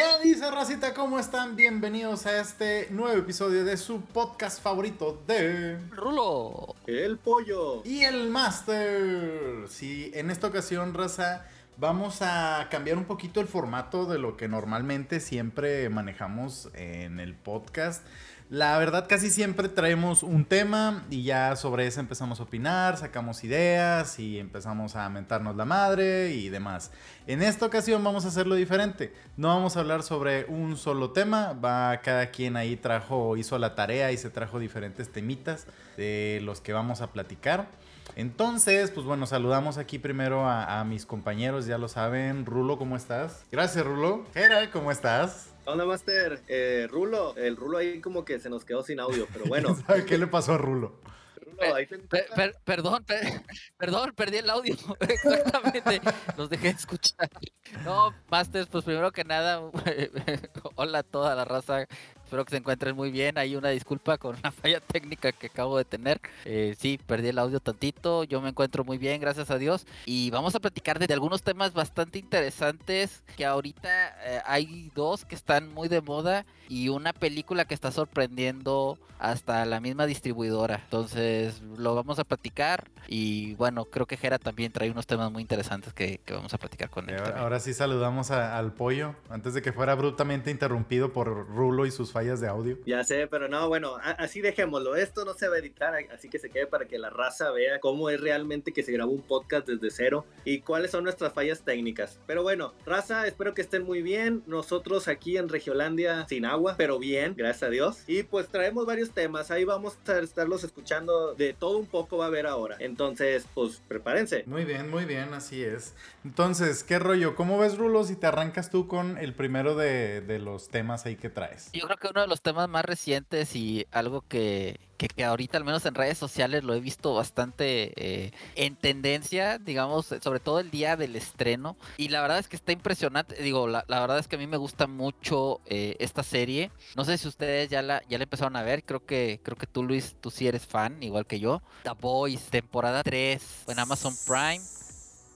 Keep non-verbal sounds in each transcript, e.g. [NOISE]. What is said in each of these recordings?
¿Qué dice Racita? ¿Cómo están? Bienvenidos a este nuevo episodio de su podcast favorito de Rulo. El pollo. Y el Master. Sí, en esta ocasión, Raza, vamos a cambiar un poquito el formato de lo que normalmente siempre manejamos en el podcast. La verdad casi siempre traemos un tema y ya sobre eso empezamos a opinar, sacamos ideas y empezamos a mentarnos la madre y demás. En esta ocasión vamos a hacerlo diferente. No vamos a hablar sobre un solo tema, va cada quien ahí trajo, hizo la tarea y se trajo diferentes temitas de los que vamos a platicar. Entonces, pues bueno, saludamos aquí primero a, a mis compañeros, ya lo saben. Rulo, ¿cómo estás? Gracias, Rulo. Gera, ¿cómo estás? Hola, Master. Eh, Rulo, el Rulo ahí como que se nos quedó sin audio, pero bueno. [LAUGHS] ¿Sabe qué le pasó a Rulo? Rulo, ahí te- Per- per- perdón, per- [LAUGHS] perdón, perdí el audio. [LAUGHS] Exactamente. Los dejé de escuchar. No, Masters, pues primero que nada, hola a toda la raza. Espero que se encuentren muy bien. Hay una disculpa con la falla técnica que acabo de tener. Eh, sí, perdí el audio tantito. Yo me encuentro muy bien, gracias a Dios. Y vamos a platicar de, algunos temas bastante interesantes. Que ahorita eh, hay dos que están muy de moda. Y una película que está sorprendiendo hasta la misma distribuidora. Entonces lo vamos a platicar. Y bueno, creo que Jera también trae unos temas muy interesantes que, que vamos a platicar con él. Ahora, sí saludamos a- al pollo, antes de que fuera abruptamente interrumpido por Rulo y sus fallas de audio. Ya sé, pero no, bueno, así dejémoslo. Esto no se va a editar, así que se quede para que la raza vea cómo es realmente que se grabó un podcast desde cero y cuáles son nuestras fallas técnicas. Pero bueno, raza, espero que estén muy bien. Nosotros aquí en Regiolandia sin agua, pero bien, gracias a Dios. Y pues traemos varios temas, ahí vamos a estarlos escuchando de todo un poco va a haber ahora. Entonces, pues prepárense. Muy bien, muy bien, así es. Entonces, ¿qué rollo? ¿Cómo ves, Rulo, si te arrancas tú con el primero de, de los temas ahí que traes? Yo creo que uno de los temas más recientes y algo que, que, ahorita, al menos en redes sociales, lo he visto bastante eh, en tendencia, digamos, sobre todo el día del estreno. Y la verdad es que está impresionante. Digo, la, la verdad es que a mí me gusta mucho eh, esta serie. No sé si ustedes ya la, ya la empezaron a ver. Creo que, creo que tú, Luis, tú sí eres fan, igual que yo. The Boys, temporada 3 en Amazon Prime.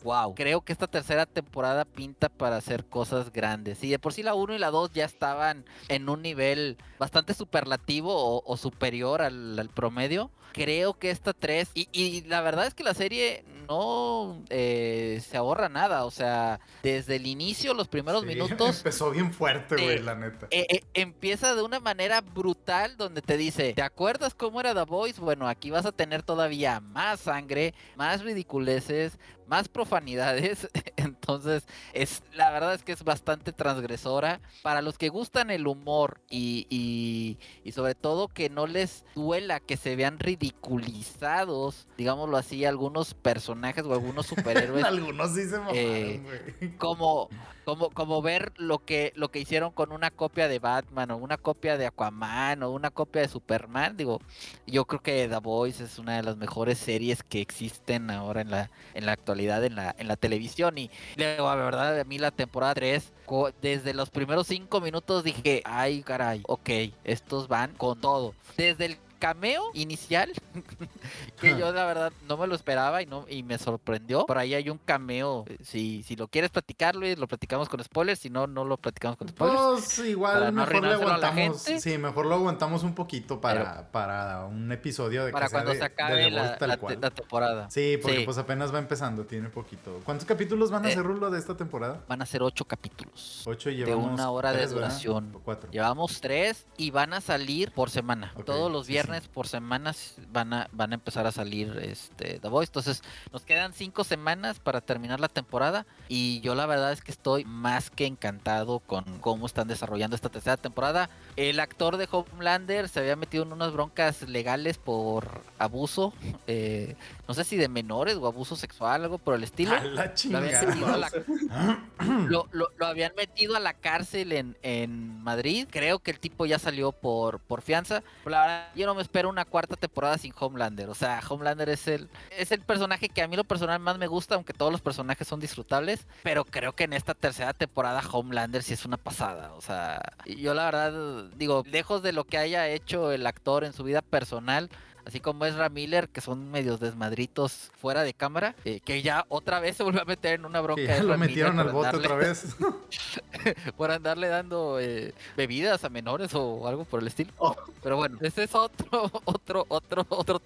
Wow, creo que esta tercera temporada pinta para hacer cosas grandes. Y de por sí la 1 y la 2 ya estaban en un nivel bastante superlativo o, o superior al, al promedio. Creo que esta 3, y, y la verdad es que la serie no eh, se ahorra nada. O sea, desde el inicio, los primeros Sí, [LAUGHS] minutos, Empezó bien fuerte, güey, Eh, la neta. eh, eh, empieza de una manera brutal donde te dice, ¿te acuerdas cómo era The Voice? Bueno, aquí vas a tener todavía más sangre, más ridiculeces, más profanidades. [LAUGHS] Entonces, es la verdad es que es bastante transgresora. Para los que gustan el humor y, y, y sobre todo que no les duela que se vean ridiculizados, digámoslo así, algunos personajes o algunos superhéroes [LAUGHS] Algunos sí se mamaron, eh, como, como, como ver lo que, lo que hicieron con una copia de Batman o una copia de Aquaman o una copia de Superman. Digo, yo creo que The Voice es una de las mejores series que existen ahora en la, en la actualidad en la, en la televisión. Y la verdad, a mí la temporada 3, co- desde los primeros cinco minutos dije, ay caray, ok, estos van con todo. Desde el cameo inicial [LAUGHS] que yo la verdad no me lo esperaba y no y me sorprendió. Por ahí hay un cameo. eh, Si, si lo quieres platicar, Luis, lo platicamos con spoilers. Si no, no lo platicamos con spoilers. Pues igual no mejor la aguantamos. Sí, mejor lo aguantamos un poquito para, para un episodio de para que sea cuando de- se de acabe la, temporada. Sí, porque Sí. pues apenas va empezando, tiene poquito. ¿Cuántos capítulos van a Eh, ser, Rulo, de esta temporada? Van a ser ocho capítulos. Ocho y de llevamos una hora de duración. Llevamos tres y van a salir por semana. Todos los sí, viernes por semanas van a, van a empezar a salir este The Voice. Entonces, nos quedan cinco semanas para terminar la temporada. Y yo la verdad es que estoy más que encantado con cómo están desarrollando esta tercera temporada. El actor de Homelander se había metido en unas broncas legales por abuso. eh, no sé si de menores o abuso sexual, algo por el estilo. A la Lo habían chingada. metido a la, [LAUGHS] lo, lo- lo habían metido a la cárcel en, en Madrid. Creo que el tipo ya salió por, por fianza. Pero la verdad, yo no me espero una cuarta temporada sin Homelander. O sea, Homelander es el, es el personaje que a mí lo personal más me gusta, aunque todos los personajes son disfrutables. Pero creo que en esta tercera temporada Homelander sí es una pasada. O sea, yo la verdad, digo, lejos de lo que haya hecho el actor en su vida personal, así como Ezra Miller, que son medios desmadritos fuera de cámara, eh, que ya otra vez se volvió a meter en una bronca. ya lo metieron al bote otra vez. [LAUGHS] por andarle dando eh, bebidas a menores o algo por el estilo. Oh. Pero bueno, ese es otro, [LAUGHS] otro, otro, otro,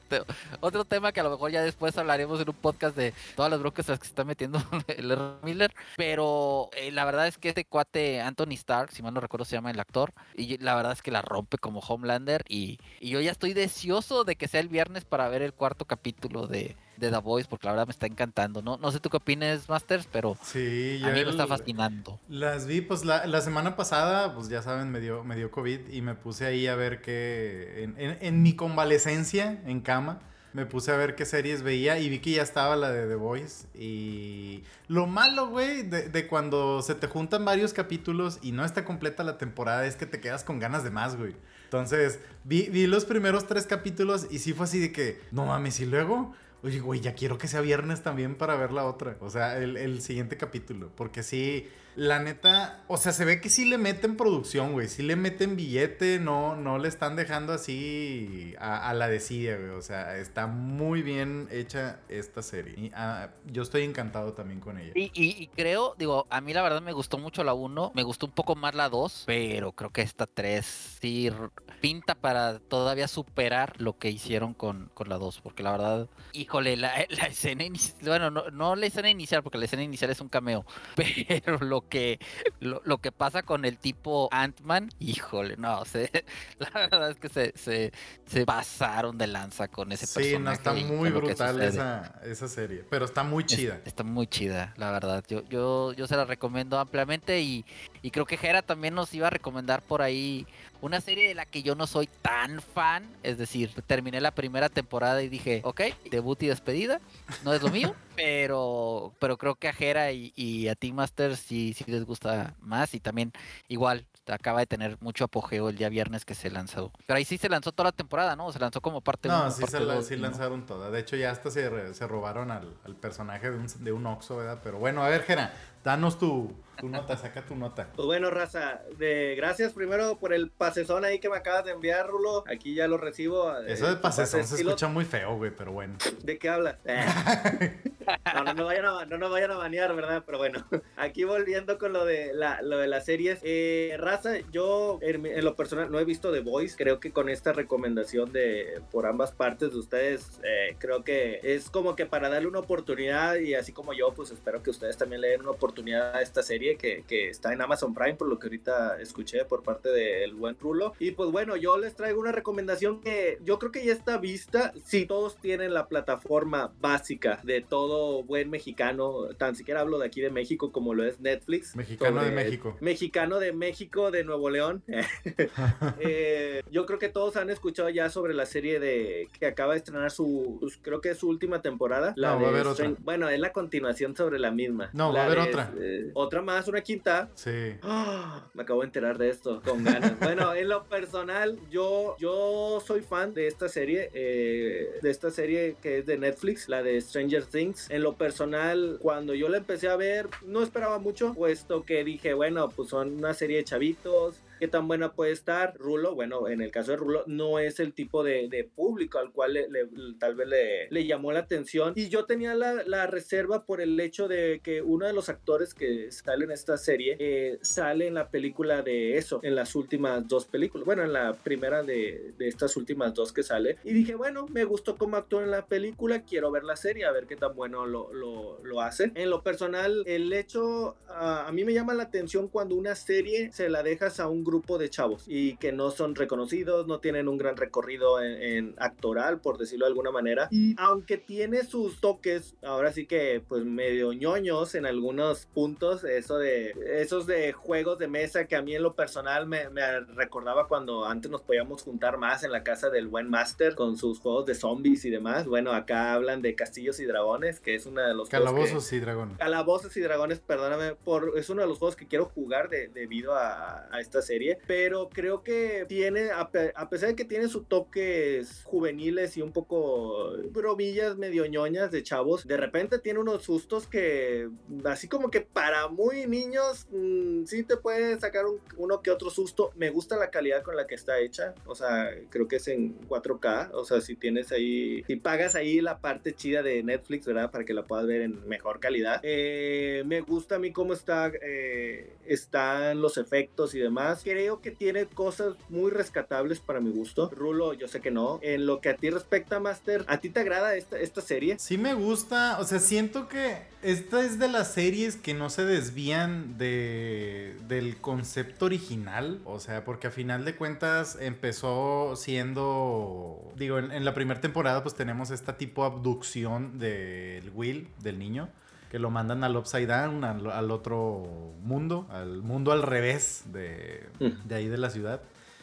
otro tema que a lo mejor ya después hablaremos en un podcast de todas las broncas las que se está metiendo [LAUGHS] el Ezra Miller. Pero eh, la verdad es que este cuate Anthony Stark, si mal no recuerdo se llama el actor, y la verdad es que la rompe como Homelander y, y yo ya estoy deseoso de que sea el viernes para ver el cuarto capítulo de, de The Voice, porque la verdad me está encantando. No, no sé tú qué opinas, Masters, pero sí, a mí me está fascinando. Las vi, pues la, la, semana pasada, pues ya saben, me dio, me dio COVID y me puse ahí a ver que en, en, en mi convalecencia en cama me puse a ver qué series veía y vi que ya estaba la de The Voice. Y lo malo, güey, de, de, cuando se te juntan varios capítulos y no está completa la temporada es que te quedas con ganas de más, güey. Entonces, vi, vi los primeros tres capítulos y sí fue así de que, no mames, y luego... Oye, güey, ya quiero que sea viernes también para ver la otra. O sea, el, el siguiente capítulo. Porque sí, la neta, o sea, se ve que sí le meten producción, güey. Sí le meten billete, no, no le están dejando así a, la desidia, güey. O sea, está muy bien hecha esta serie. Y, uh, yo estoy encantado también con ella. Y, creo, digo, a mí la verdad me gustó mucho la 1, me gustó un poco más la 2, pero creo que esta 3 sí pinta para todavía superar lo que hicieron con, con la 2, porque la verdad, híjole, la, [LAUGHS] la escena inicial, bueno, no, no la escena inicial, porque la escena inicial es un cameo, [LAUGHS] pero lo que lo, lo, que pasa con el tipo Ant-Man, híjole, no, [LAUGHS] se, la verdad es que se, se, se, pasaron de lanza con ese personaje. Sí, no, está muy brutal esa, esa serie, pero está muy chida. Es, está muy chida, la verdad. Yo, yo, yo se la recomiendo ampliamente y, y creo que Jera también nos iba a recomendar por ahí una serie de la que yo no soy tan fan, es decir, terminé la primera temporada y dije, ok, debut y despedida, no es lo mío, [LAUGHS] pero, pero creo que a Jera y, y a Team Master sí, sí les gusta más y también igual acaba de tener mucho apogeo el día viernes que se lanzó. Pero ahí sí se lanzó toda la temporada, ¿no? Se lanzó como parte No, uno, sí, parte se la, dos, sí ¿no? lanzaron toda. De hecho, ya hasta se, se robaron al, al, personaje de un, de un Oxxo, ¿verdad? Pero bueno, a ver, Jera, danos tu, tu nota, saca tu nota. Pues bueno, raza, de, gracias primero por el pasezón ahí que me acabas de enviar, Rulo. Aquí ya lo recibo. Eso de pasezón se escucha muy feo, güey, pero bueno. ¿De qué hablas? [LAUGHS] no, no, no, vayan a, no nos vayan a banear, ¿verdad? Pero bueno, [LAUGHS] aquí volviendo con lo de, la, lo de las series. Eh, raza, yo en, en, lo personal no he visto The Voice. Creo que con esta recomendación de por ambas partes de ustedes, eh, creo que es como que para darle una oportunidad y así como yo, pues espero que ustedes también le den una oportunidad a esta serie que, que está en Amazon Prime, por lo que ahorita escuché por parte del buen Rulo. Y pues bueno, yo les traigo una recomendación que yo creo que ya está vista. Si todos tienen la plataforma básica de todo buen mexicano, tan siquiera hablo de aquí de México como lo es Netflix. Mexicano de México. Mexicano de México, de Nuevo León. [LAUGHS] eh, yo creo que todos han escuchado ya sobre la serie de que acaba de estrenar su, pues, creo que es su última temporada. La no, va a haber otra. Bueno, es la continuación sobre la misma. No, la va a haber de, otra. Eh, otra más, una quinta. Sí. Oh, me acabo de enterar de esto, con ganas. [LAUGHS] bueno, en lo personal, yo, yo soy fan de esta serie, eh, de esta serie que es de Netflix, la de Stranger Things. En lo personal, cuando yo la empecé a ver, no esperaba mucho, puesto que dije, bueno, pues son una serie de chavitos, qué tan buena puede estar. Rulo, bueno, en el caso de Rulo, no es el tipo de, de público al cual le, le, tal vez le, le, llamó la atención. Y yo tenía la, la, reserva por el hecho de que uno de los actores que sale en esta serie eh, sale en la película de eso, en las últimas dos películas. Bueno, en la primera de, de estas últimas dos que sale. Y dije, bueno, me gustó cómo actuó en la película, quiero ver la serie, a ver qué tan bueno lo, lo, lo hace. En lo personal, el hecho, uh, a mí me llama la atención cuando una serie se la dejas a un grupo de chavos y que no son reconocidos, no tienen un gran recorrido en, en, actoral, por decirlo de alguna manera. Y aunque tiene sus toques, ahora sí que pues medio ñoños en algunos puntos, eso de esos de juegos de mesa que a mí en lo personal me, me recordaba cuando antes nos podíamos juntar más en la casa del buen Master con sus juegos de zombies y demás. Bueno, acá hablan de castillos y dragones, que es uno de los calabozos que, y dragones. Calabozos y dragones, perdóname, por, es uno de los juegos que quiero jugar de, debido a, a esta serie pero creo que tiene, a, pesar de que tiene sus toques juveniles y un poco bromillas medio ñoñas de chavos, de repente tiene unos sustos que, así como que para muy niños, mm, sí te puede sacar uno que otro susto. Me gusta la calidad con la que está hecha, o sea, creo que es en 4K, o sea, si tienes ahí, si pagas ahí la parte chida de Netflix, ¿verdad? Para que la puedas ver en mejor calidad. Eh, me gusta a mí cómo está, eh, están los efectos y demás. Creo que tiene cosas muy rescatables para mi gusto. Rulo, yo sé que no. En lo que a ti respecta, Master, ¿a ti te agrada esta, esta serie? Sí me gusta, o sea, siento que esta es de las series que no se desvían de, del concepto original, o sea, porque a final de cuentas empezó siendo, digo, en, la primera temporada pues tenemos esta tipo de abducción del Will, del niño que lo mandan al Upside Down, al, otro mundo, al mundo al revés de, de ahí de la ciudad.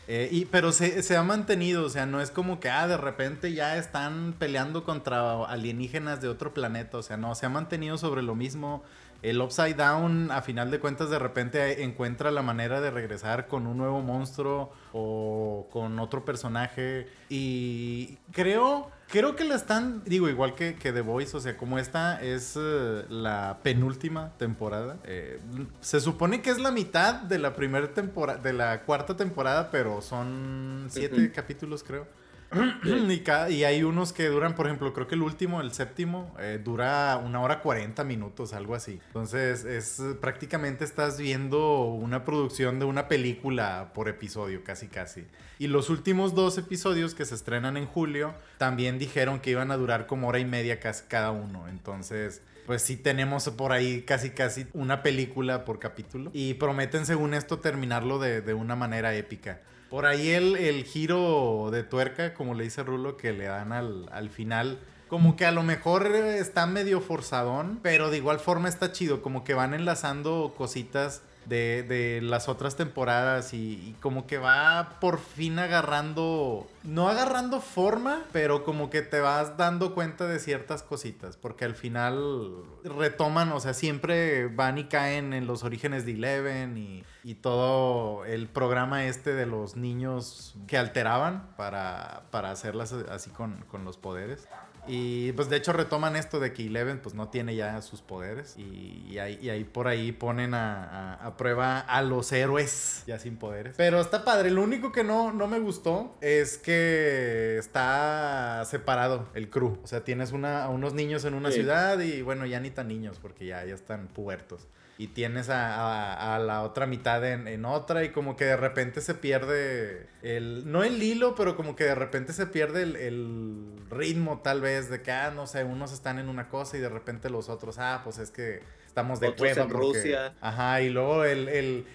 Eh, y, pero se, se, ha mantenido, o sea, no es como que, ah, de repente ya están peleando contra alienígenas de otro planeta, o sea, no, se ha mantenido sobre lo mismo. El Upside Down, a final de cuentas, de repente encuentra la manera de regresar con un nuevo monstruo o con otro personaje. Y creo Creo que la están, digo, igual que, que The Voice, o sea, como esta es eh, la penúltima temporada. Eh, se supone que es la mitad de la primera temporada, de la cuarta temporada, pero son siete capítulos, creo. [CLEARS THROAT] y, hay unos que duran, por ejemplo, creo que el último, el séptimo, eh, dura una hora cuarenta minutos, algo así. Entonces, es prácticamente estás viendo una producción de una película por episodio, casi casi. Y los últimos dos episodios que se estrenan en julio, también dijeron que iban a durar como hora y media cada uno. Entonces, pues sí tenemos por ahí casi casi una película por capítulo. Y prometen, según esto, terminarlo de, de una manera épica. Por ahí el, el, giro de tuerca, como le dice Rulo, que le dan al, al final. Como que a lo mejor está medio forzadón, pero de igual forma está chido, como que van enlazando cositas de, de las otras temporadas y, como que va por fin agarrando, no agarrando forma, pero como que te vas dando cuenta de ciertas cositas, porque al final retoman, o sea, siempre van y caen en los orígenes de Eleven y, y todo el programa este de los niños que alteraban para, para hacerlas así con, con los poderes. Y pues de hecho retoman esto de que Eleven pues no tiene ya sus poderes. Y, ahí, por ahí ponen a, prueba a los héroes ya sin poderes. Pero está padre. Lo único que no, no me gustó es que está separado el crew. O sea, tienes una, a unos niños en una ciudad y bueno, ya ni tan niños porque ya, ya están pubertos y tienes a, la otra mitad en, otra y como que de repente se pierde el, no el hilo, pero como que de repente se pierde el, ritmo tal vez de que, ah, no sé, unos están en una cosa y de repente los otros, ah, pues es que estamos de acuerdo. en Rusia. Ajá, y luego el,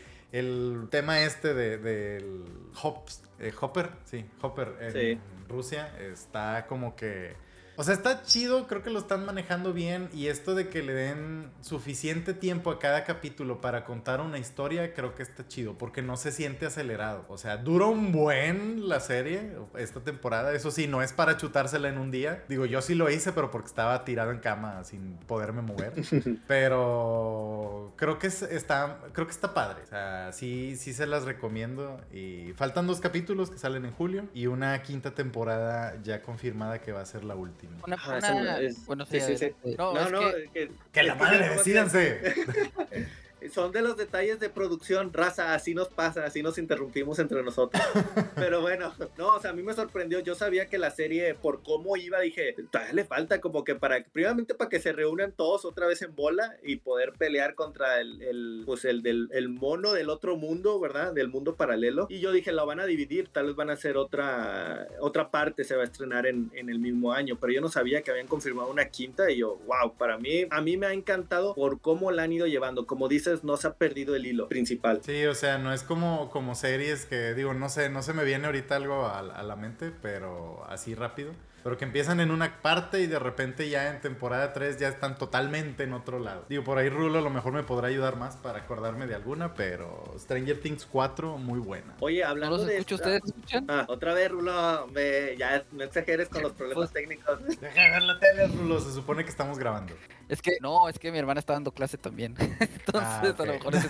tema este del de, Hops, eh, Hopper, sí, Hopper en Rusia está como que o sea, está chido, creo que lo están manejando bien y esto de que le den suficiente tiempo a cada capítulo para contar una historia, creo que está chido porque no se siente acelerado. O sea, dura un buen la serie esta temporada. Eso sí, no es para chutársela en un día. Digo, yo sí lo hice, pero porque estaba tirado en cama sin poderme mover. [LAUGHS] pero creo que está, creo que está padre. O sea, sí, sí se las recomiendo. Y faltan dos capítulos que salen en julio y una quinta temporada ya confirmada que va a ser la última. Una, ah, Bueno, sí, sí, sí. No, no, que, que, la madre, decídanse. [LAUGHS] son de los detalles de producción, raza, así nos pasa, así nos interrumpimos entre nosotros. [LAUGHS] Pero bueno, no, o sea, a mí me sorprendió, yo sabía que la serie, por cómo iba, dije, todavía le falta como que para, primeramente para que se reúnan todos otra vez en bola y poder pelear contra el, el pues el del el mono del otro mundo, ¿verdad? Del mundo paralelo. Y yo dije, lo van a dividir, tal vez van a hacer otra, otra parte, se va a estrenar en, en el mismo año, pero yo no sabía que habían confirmado una quinta y yo, wow, para mí, a mí me ha encantado por cómo la han ido llevando, como dices, no se ha perdido el hilo principal. Sí, o sea, no es como, como series que digo, no sé, no se me viene ahorita algo a, la mente, pero así rápido. Pero que empiezan en una parte y de repente ya en temporada 3 ya están totalmente en otro lado. Digo, por ahí Rulo a lo mejor me podrá ayudar más para acordarme de alguna, pero Stranger Things 4, muy buena. Oye, hablando ¿No de... ¿Ustedes escuchan? Ah, otra vez, Rulo, ya no exageres con los problemas técnicos. [LAUGHS] Deja de ver la tele, Rulo, se supone que estamos grabando. Es que, no, es que mi hermana está dando clase también. [LAUGHS] Entonces, Ah, a lo mejor [LAUGHS] es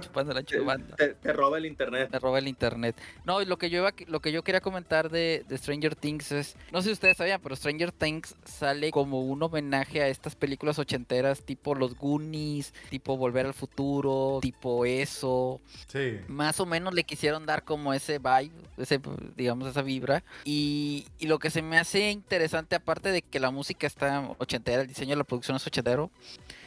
chupando la chubanda. Te, te roba el internet. Me roba el internet. No, y lo que yo iba, lo que yo quería comentar de, de Stranger Things es, no sé si ustedes sabían, pero Stranger Things sale como un homenaje a estas películas ochenteras tipo Los Goonies, tipo Volver al Futuro, tipo eso. Sí. Más o menos le quisieron dar como ese vibe, ese, digamos, esa vibra. Y, y lo que se me hace interesante, aparte de que la música está ochentera, el diseño de la producción es ochentero,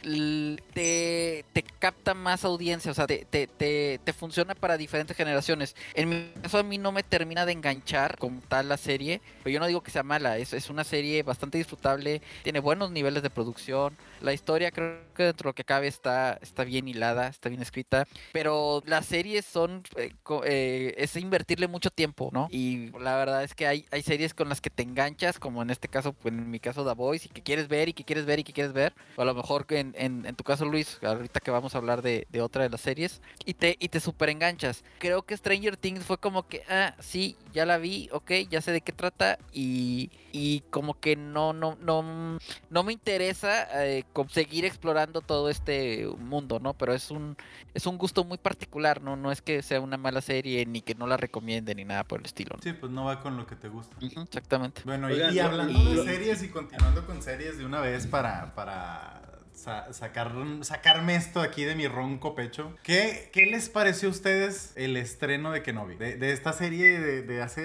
te, te capta más audiencia, o sea, te, te, te, te funciona para diferentes generaciones. En mi caso, a mí no me termina de enganchar como tal la serie, pero yo no digo que sea mala, es, es una serie bastante disfrutable, tiene buenos niveles de producción, la historia creo que dentro de lo que cabe está, está bien hilada, está bien escrita, pero las series son, eh, eh, es invertirle mucho tiempo, ¿no? Y la verdad es que hay, hay series con las que te enganchas, como en este caso, pues, en mi caso The Voice, y que quieres ver y que quieres ver y que quieres ver, o a lo mejor en, en, tu caso Luis, ahorita que vamos a hablar de, de otra de las series, y te, y te super enganchas. Creo que Stranger Things fue como que, ah, sí, ya la vi, ok, ya sé de qué trata, y, y como que no, no, no, no me interesa eh, seguir explorando todo este mundo, ¿no? Pero es un, es un gusto muy particular, ¿no? No es que sea una mala serie, ni que no la recomiende, ni nada por el estilo. ¿no? Sí, pues no va con lo que te gusta. Exactamente. Bueno, y- Oigan, y, lo- hablando y- de series y continuando con series de una vez para, para sa- sacar, sacarme esto aquí de mi ronco pecho. ¿Qué, qué les pareció a ustedes el estreno de Kenobi? De, de esta serie de, de hace...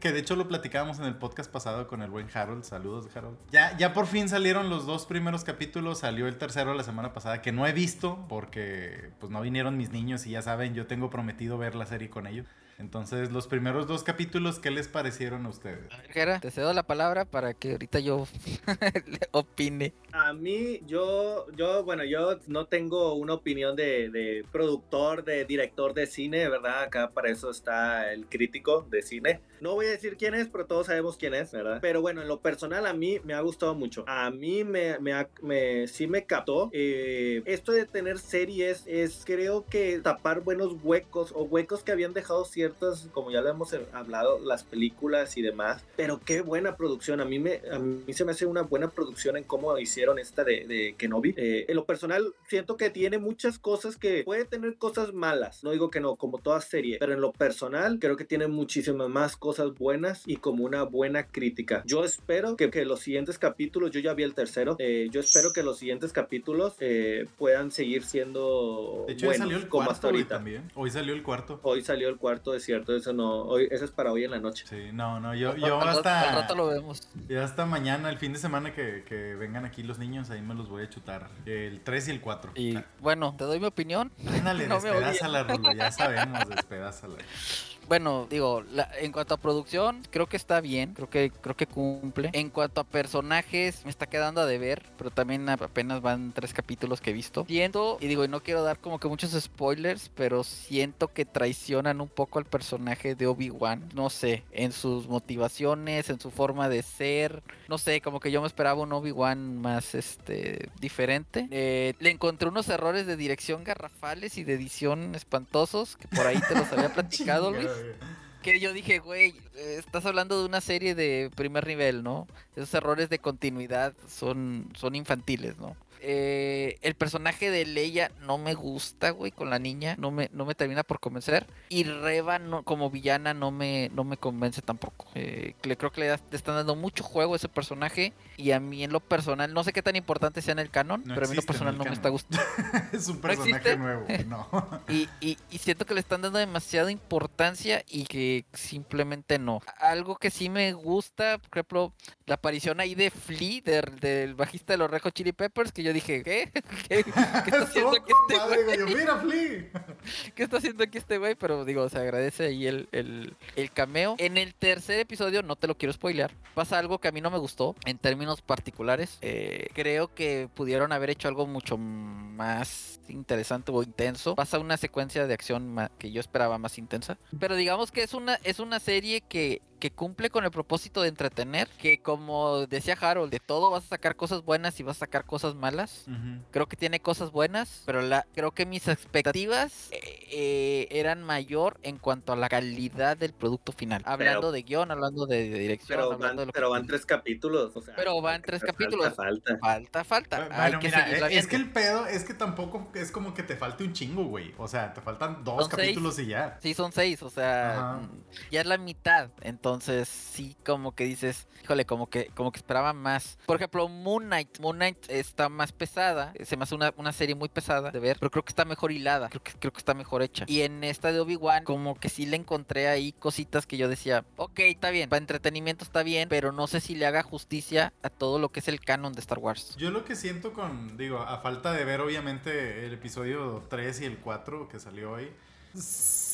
Que de hecho lo platicábamos en el podcast pasado con el buen Harold. Saludos, Harold. Ya, ya por fin salieron los dos primeros capítulos. Salió el tercero la semana pasada que no he visto porque pues no vinieron mis niños y ya saben, yo tengo prometido ver la serie con ellos. Entonces, los primeros dos capítulos, ¿qué les parecieron a ustedes? A ver, Jera, te cedo la palabra para que ahorita yo [LAUGHS] opine. A mí, yo, yo, bueno, yo no tengo una opinión de, de productor, de director de cine, ¿verdad? Acá para eso está el crítico de cine. No voy a decir quién es, pero todos sabemos quién es, ¿verdad? Pero bueno, en lo personal a mí me ha gustado mucho. A mí me, me, ha- me- sí me captó. Eh, esto de tener series es creo que tapar buenos huecos o huecos que habían dejado ciertas, como ya lo hemos hablado, las películas y demás. Pero qué buena producción. A mí, me, a mí se me hace una buena producción en cómo hicieron esta de, de Kenobi. Eh, en lo personal, siento que tiene muchas cosas que puede tener cosas malas. No digo que no, como toda serie. Pero en lo personal, creo que tiene muchísimas más cosas buenas y como una buena crítica. Yo espero que, que los siguientes capítulos, yo ya vi el tercero, eh, yo espero que los siguientes capítulos eh, puedan seguir siendo De hecho, buenos, hoy salió el como cuarto hasta ahorita. también. Hoy salió el cuarto. Hoy salió el cuarto, es cierto, eso no, hoy, eso es para hoy en la noche. Sí, no, no, yo, Al- yo al, al hasta, rato lo vemos. ya hasta mañana, el fin de semana que, que vengan aquí los niños, ahí me los voy a chutar. El 3 y el 4. Y bueno, te doy mi opinión. Ándale, [LAUGHS] no despedázala, Rulo, ya sabemos, despedázala. [LAUGHS] Bueno, digo, la- en cuanto a producción, creo que está bien, creo que creo que cumple. En cuanto a personajes, me está quedando a deber, pero también ap- apenas van tres capítulos que he visto. Siento, y digo, y no quiero dar como que muchos spoilers, pero siento que traicionan un poco al personaje de Obi-Wan. No sé, en sus motivaciones, en su forma de ser. No sé, como que yo me esperaba un Obi-Wan más este diferente. Eh, le encontré unos errores de dirección garrafales y de edición espantosos, que por ahí te los había [LAUGHS] platicado, Luis. Que yo dije, güey, eh, estás hablando de una serie de primer nivel, ¿no? Esos errores de continuidad son, son infantiles, ¿no? Eh, el personaje de Leia no me gusta, güey, con la niña, no me, no me termina por convencer. Y Reva no, como villana no me, no me convence tampoco. Eh, le creo que le, están dando mucho juego a ese personaje y a mí en lo personal, no sé qué tan importante sea en el canon, No pero a mí en lo personal no me está gustando. [LAUGHS] Es un ¿No personaje nuevo, no. [LAUGHS] Y, y, y siento que le están dando demasiada importancia y que simplemente no. Algo que sí me gusta, por ejemplo, la aparición ahí de Flea, del, del bajista de los Rejo Chili Peppers, que yo dije, ¿qué? [LAUGHS] ¿Qué, qué [LAUGHS] está haciendo aquí este güey? yo, Mira, Flea. [LAUGHS] ¿Qué está haciendo aquí este güey? Pero digo, se agradece ahí el, el, el cameo. En el tercer episodio, no te lo quiero spoilear, pasa algo que a mí no me gustó en términos particulares. Eh, creo que pudieron haber hecho algo mucho más interesante o intenso. Pasa una secuencia de acción que yo esperaba más intensa. Pero digamos que es una, es una serie que que cumple con el propósito de entretener, que como decía Harold, de todo vas a sacar cosas buenas y vas a sacar cosas malas. Creo que tiene cosas buenas, pero la, creo que mis expectativas eh, eh, eran mayor en cuanto a la calidad del producto final. Hablando de guion, hablando de, de dirección, Pero van, de pero van tres capítulos. O sea, Pero van tres falta, capítulos. Falta. Falta, falta. Bueno, Hay que mira, seguirla es que el pedo es que tampoco es como que te falte un chingo, güey. O sea, te faltan dos Son seis. capítulos y ya. Sí, son seis, o sea, Ajá. ya es la mitad. Entonces, sí, como que dices, híjole, como que, como que esperaba más. Por ejemplo, Moon Knight. Moon Knight está más pesada. Se me hace una, una serie muy pesada de ver, pero creo que está mejor hilada. Creo que, creo que está mejor hecha. Y en esta de Obi-Wan, como que sí le encontré ahí cositas que yo decía, ok, está bien, para entretenimiento está bien, pero no sé si le haga justicia a todo lo que es el canon de Star Wars. Yo lo que siento con, digo, a falta de ver obviamente el episodio 3 y el 4 que salió hoy,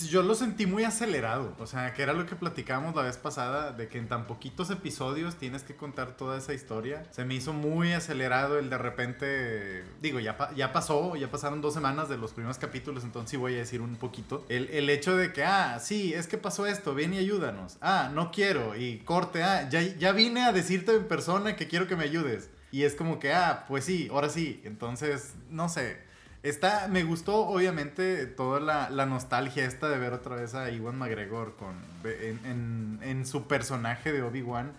yo lo sentí muy acelerado. O sea, que era lo que platicábamos la vez pasada, de que en tan poquitos episodios tienes que contar toda esa historia. Se me hizo muy acelerado el de repente, digo, ya, ya pasó, ya pasaron dos semanas de los primeros capítulos, entonces sí voy a decir un poquito. El, el hecho de que, ah, sí, es que pasó esto, ven y ayúdanos. Ah, no quiero, y corte, ah, ya, ya vine a decirte en persona que quiero que me ayudes. Y es como que, ah, pues sí, ahora sí. Entonces, no sé. Está, me gustó obviamente toda la, la nostalgia esta de ver otra vez a Iwan McGregor con, en, en- su personaje de Obi-Wan.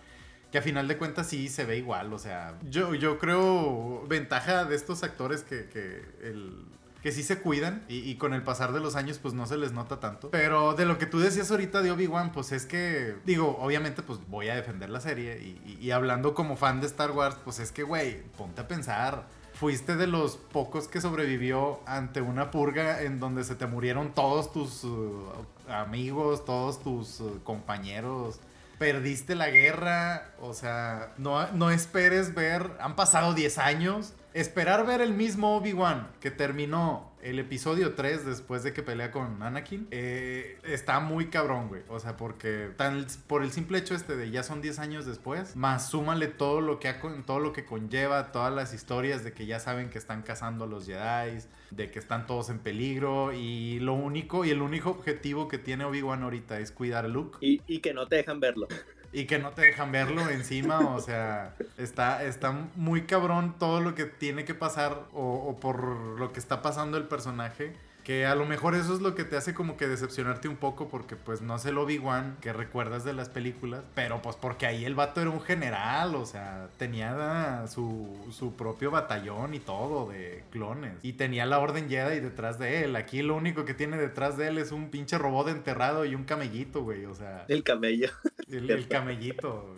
Que a final de cuentas sí se ve igual. O sea, yo, yo creo ventaja de estos actores que, que, el, que sí se cuidan y, y con el pasar de los años pues no se les nota tanto. Pero de lo que tú decías ahorita de Obi-Wan, pues es que, digo, obviamente pues voy a defender la serie y, y- y hablando como fan de Star Wars, pues es que, güey, ponte a pensar. Fuiste de los pocos que sobrevivió ante una purga en donde se te murieron todos tus uh, amigos, todos tus uh, compañeros. Perdiste la guerra, o sea, no, no esperes ver, han pasado 10 años. Esperar ver el mismo Obi-Wan que terminó el episodio 3 después de que pelea con Anakin, eh, está muy cabrón, güey. O sea, porque tan, por el simple hecho este de ya son 10 años después, más súmale todo lo que ha todo lo que conlleva, todas las historias de que ya saben que están cazando a los Jedi, de que están todos en peligro y lo único y el único objetivo que tiene Obi-Wan ahorita es cuidar a Luke Y, y que no te dejan verlo. Y que no te dejan verlo encima, o sea, está, está muy cabrón todo lo que tiene que pasar o, o por lo que está pasando el personaje. Que a lo mejor eso es lo que te hace como que decepcionarte un poco porque pues no es el Obi-Wan que recuerdas de las películas, pero pues porque ahí el vato era un general, o sea, tenía su, su propio batallón y todo de clones. Y tenía la Orden Jedi detrás de él. Aquí lo único que tiene detrás de él es un pinche robot enterrado y un camellito, güey, o sea... El camello. El, [LAUGHS] el camellito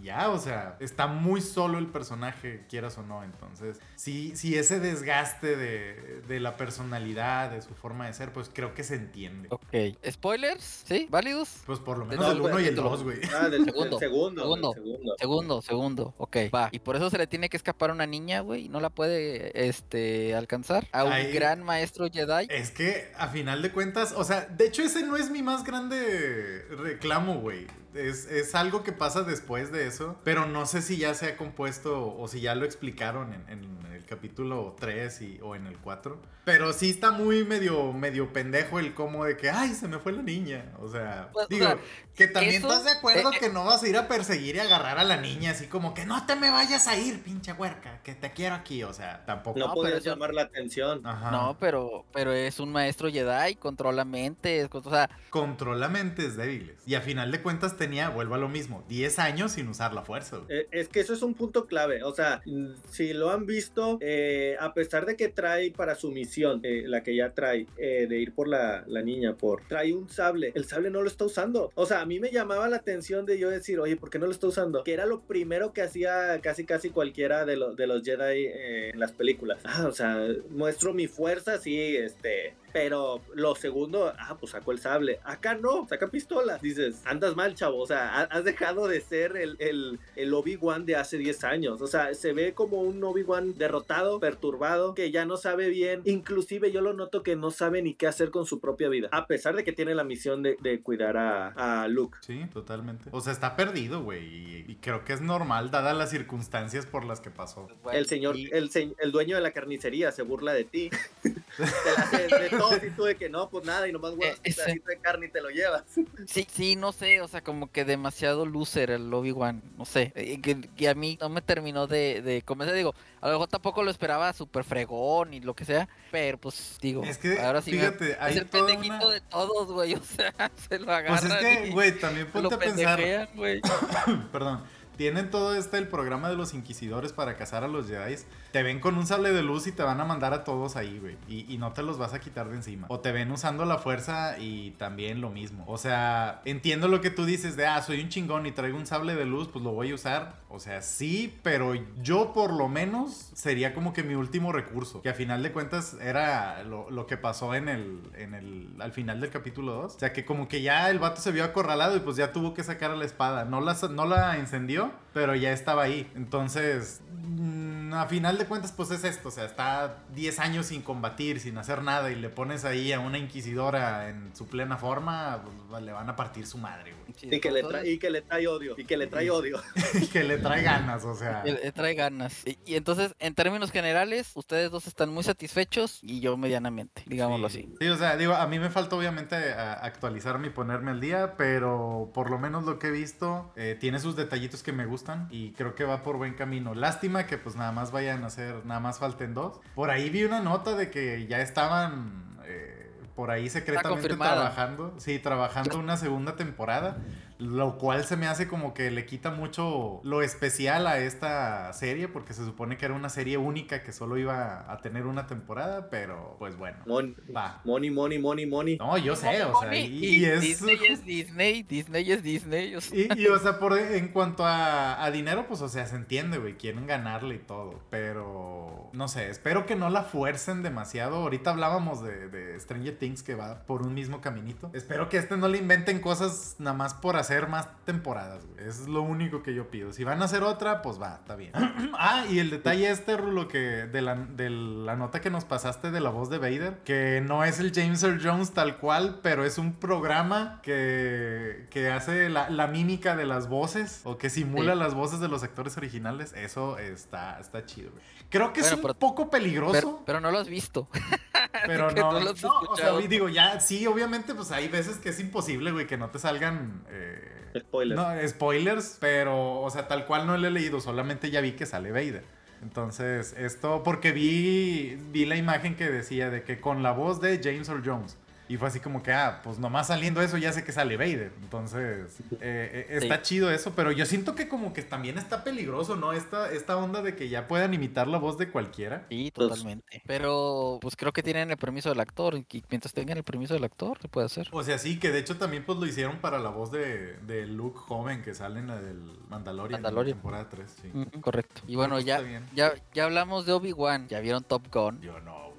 y, ya, o sea, está muy solo el personaje, quieras o no. Entonces, sí, sí ese desgaste de, de la personalidad, de su forma de ser, pues creo que se entiende. Ok. ¿Spoilers? ¿Sí? ¿Válidos? Pues por lo menos todo el el 1 y el capítulo. 2, güey. Ah, del Segundo, segundo. segundo. segundo. Segundo, segundo. Ok, va. Y por eso se le tiene que escapar a una niña, güey. y No la puede este, alcanzar. A un Ahí- gran maestro Jedi. Es que a final de cuentas, o sea, de hecho ese no es mi más grande reclamo, güey. Es, es algo que pasa después de eso, pero no sé si ya se ha compuesto o si ya lo explicaron en, en el capítulo 3 y, o en el 4. Pero sí está muy medio, medio pendejo el cómo de que, ay, se me fue la niña. O sea, Pues, o digo, sea, que también eso- estás de acuerdo eh, eh. que no vas a ir a perseguir y agarrar a la niña así como que no te me vayas a ir, pinche huerca, que te quiero aquí. O sea, tampoco. No, No, yo- llamar la atención. Ajá. No, pero, pero es un maestro Jedi, controla mentes, o sea, controla mentes débiles. Y a final de cuentas tenía, vuelvo a lo mismo, 10 años sin usar la fuerza. Eh, Es que eso es un punto clave. O sea, mm, si lo han visto, eh, a pesar de que trae para su misión, eh, la que ya trae, eh, de ir por la, la niña, por trae un sable, el sable no lo está usando. O sea, a mí me llamaba la atención de yo decir, oye, ¿por qué no lo está usando? Que era lo primero que hacía casi casi cualquiera de, los de los Jedi en las películas. Ah, o sea, muestro mi fuerza, sí, este. Pero lo segundo, ah, pues sacó el sable. Acá no, saca pistola. Dices, andas mal, chavo. O sea, ha- has dejado de ser el, el, el Obi-Wan de hace 10 años. O sea, se ve como un Obi-Wan derrotado, perturbado, que ya no sabe bien. Inclusive yo lo noto que no sabe ni qué hacer con su propia vida. A pesar de que tiene la misión de, de cuidar a, a Luke. Sí, totalmente. O sea, está perdido, güey. Y, y creo que es normal, dadas las circunstancias por las que pasó. bueno, el señor, y- el, se- el dueño de la carnicería se burla de ti. [LAUGHS] Te la haces de todo y tú de que no, pues nada, y nomás guardas Eh, un pedacito de carne y te lo llevas. Sí, sí, no sé, o sea, como que demasiado loser el Obi-Wan, no sé, eh, que, que a mí no me terminó de, de convencer, digo, a lo mejor tampoco lo esperaba súper fregón y lo que sea, pero pues digo, Es que, ahora sí me- fíjate, hay es el pendejito una- de todos, güey, [LAUGHS] o sea, se lo Pues agarran es que, y güey, también ponte a pensar. güey. [COUGHS] Perdón. Tienen todo este, el programa de los inquisidores para cazar a los Jedi. Te ven con un sable de luz y te van a mandar a todos ahí, güey. Y, no te los vas a quitar de encima. O te ven usando la fuerza y también lo mismo. O sea, entiendo lo que tú dices de, ah, soy un chingón y traigo un sable de luz, pues lo voy a usar. O sea, sí, pero yo por lo menos sería como que mi último recurso. Que a final de cuentas era lo, que pasó en el, en el, al final del capítulo 2. O sea, que como que ya el vato se vio acorralado y pues ya tuvo que sacar a la espada. No la, no la encendió, pero ya estaba ahí. Entonces, a final de cuentas, pues es esto. O sea, está 10 años sin combatir, sin hacer nada y le pones ahí a una inquisidora en su plena forma, pues le van a partir su madre, güey. Sí, Y que, le trae, y que le trae odio. Y que le trae odio. [LAUGHS] y que le trae ganas, o sea. Le- le trae ganas. Y, y entonces, en términos generales, ustedes dos están muy satisfechos y yo medianamente, digámoslo Sí. así. Sí, o sea, digo, a mí me falta obviamente actualizarme y ponerme al día, pero por lo menos lo que he visto eh, tiene sus detallitos que me gustan y creo que va por buen camino. Lástima que pues nada más vayan a hacer, nada más falten dos. Por ahí vi una nota de que ya estaban... eh, por ahí secretamente trabajando, sí, trabajando una segunda temporada, lo cual se me hace como que le quita mucho lo especial a esta serie, porque se supone que era una serie única que solo iba a tener una temporada, pero pues bueno, Mon- va. money, money, money, money. No, yo sé, o sea, y, Y, y es... Disney es [LAUGHS] Disney, Disney es Disney. o sea, Y, y, o sea, por, en cuanto a, a dinero, pues, o sea, se entiende, güey, quieren ganarle y todo, pero, no sé, espero que no la fuercen demasiado. Ahorita hablábamos de, de Stranger Things que va por un mismo caminito. Espero que este no le inventen cosas nada más por hacer más temporadas, güey. Es lo único que yo pido. Si van a hacer otra, pues va, está bien. [CLEARS THROAT] ah, y el detalle este, Rulo, que de la, de la nota que nos pasaste de la voz de Vader, que no es el James Earl Jones tal cual, pero es un programa que, que hace la, la mímica de las voces o que simula Sí. las voces de los actores originales. Eso está, está chido, güey. Creo que es un pero- poco peligroso. pero, pero no lo has visto. [LAUGHS] [LAUGHS] Pero no, no o sea, digo, ya, sí, obviamente, pues hay veces que es imposible, güey, que no te salgan... eh, Spoiler. no, spoilers, pero, o sea, tal cual no lo he leído, solamente ya vi que sale Vader. Entonces, esto, porque vi, vi la imagen que decía de que con la voz de James Earl Jones. Y fue así como que, ah, pues nomás saliendo eso ya sé que sale Vader. Entonces, eh, eh, está Sí. chido eso, pero yo siento que como que también está peligroso, ¿no? Esta, esta onda de que ya puedan imitar la voz de cualquiera. Sí, Pues- totalmente. Pero pues creo que tienen el permiso del actor y mientras tengan el permiso del actor, se puede hacer. O sea, sí, que de hecho también pues lo hicieron para la voz de, de Luke joven que sale en la del Mandalorian, Mandalorian. en la temporada 3, sí. Correcto. Y bueno, pues, ya, ya, ya hablamos de Obi-Wan, ya vieron Top Gun. Yo no.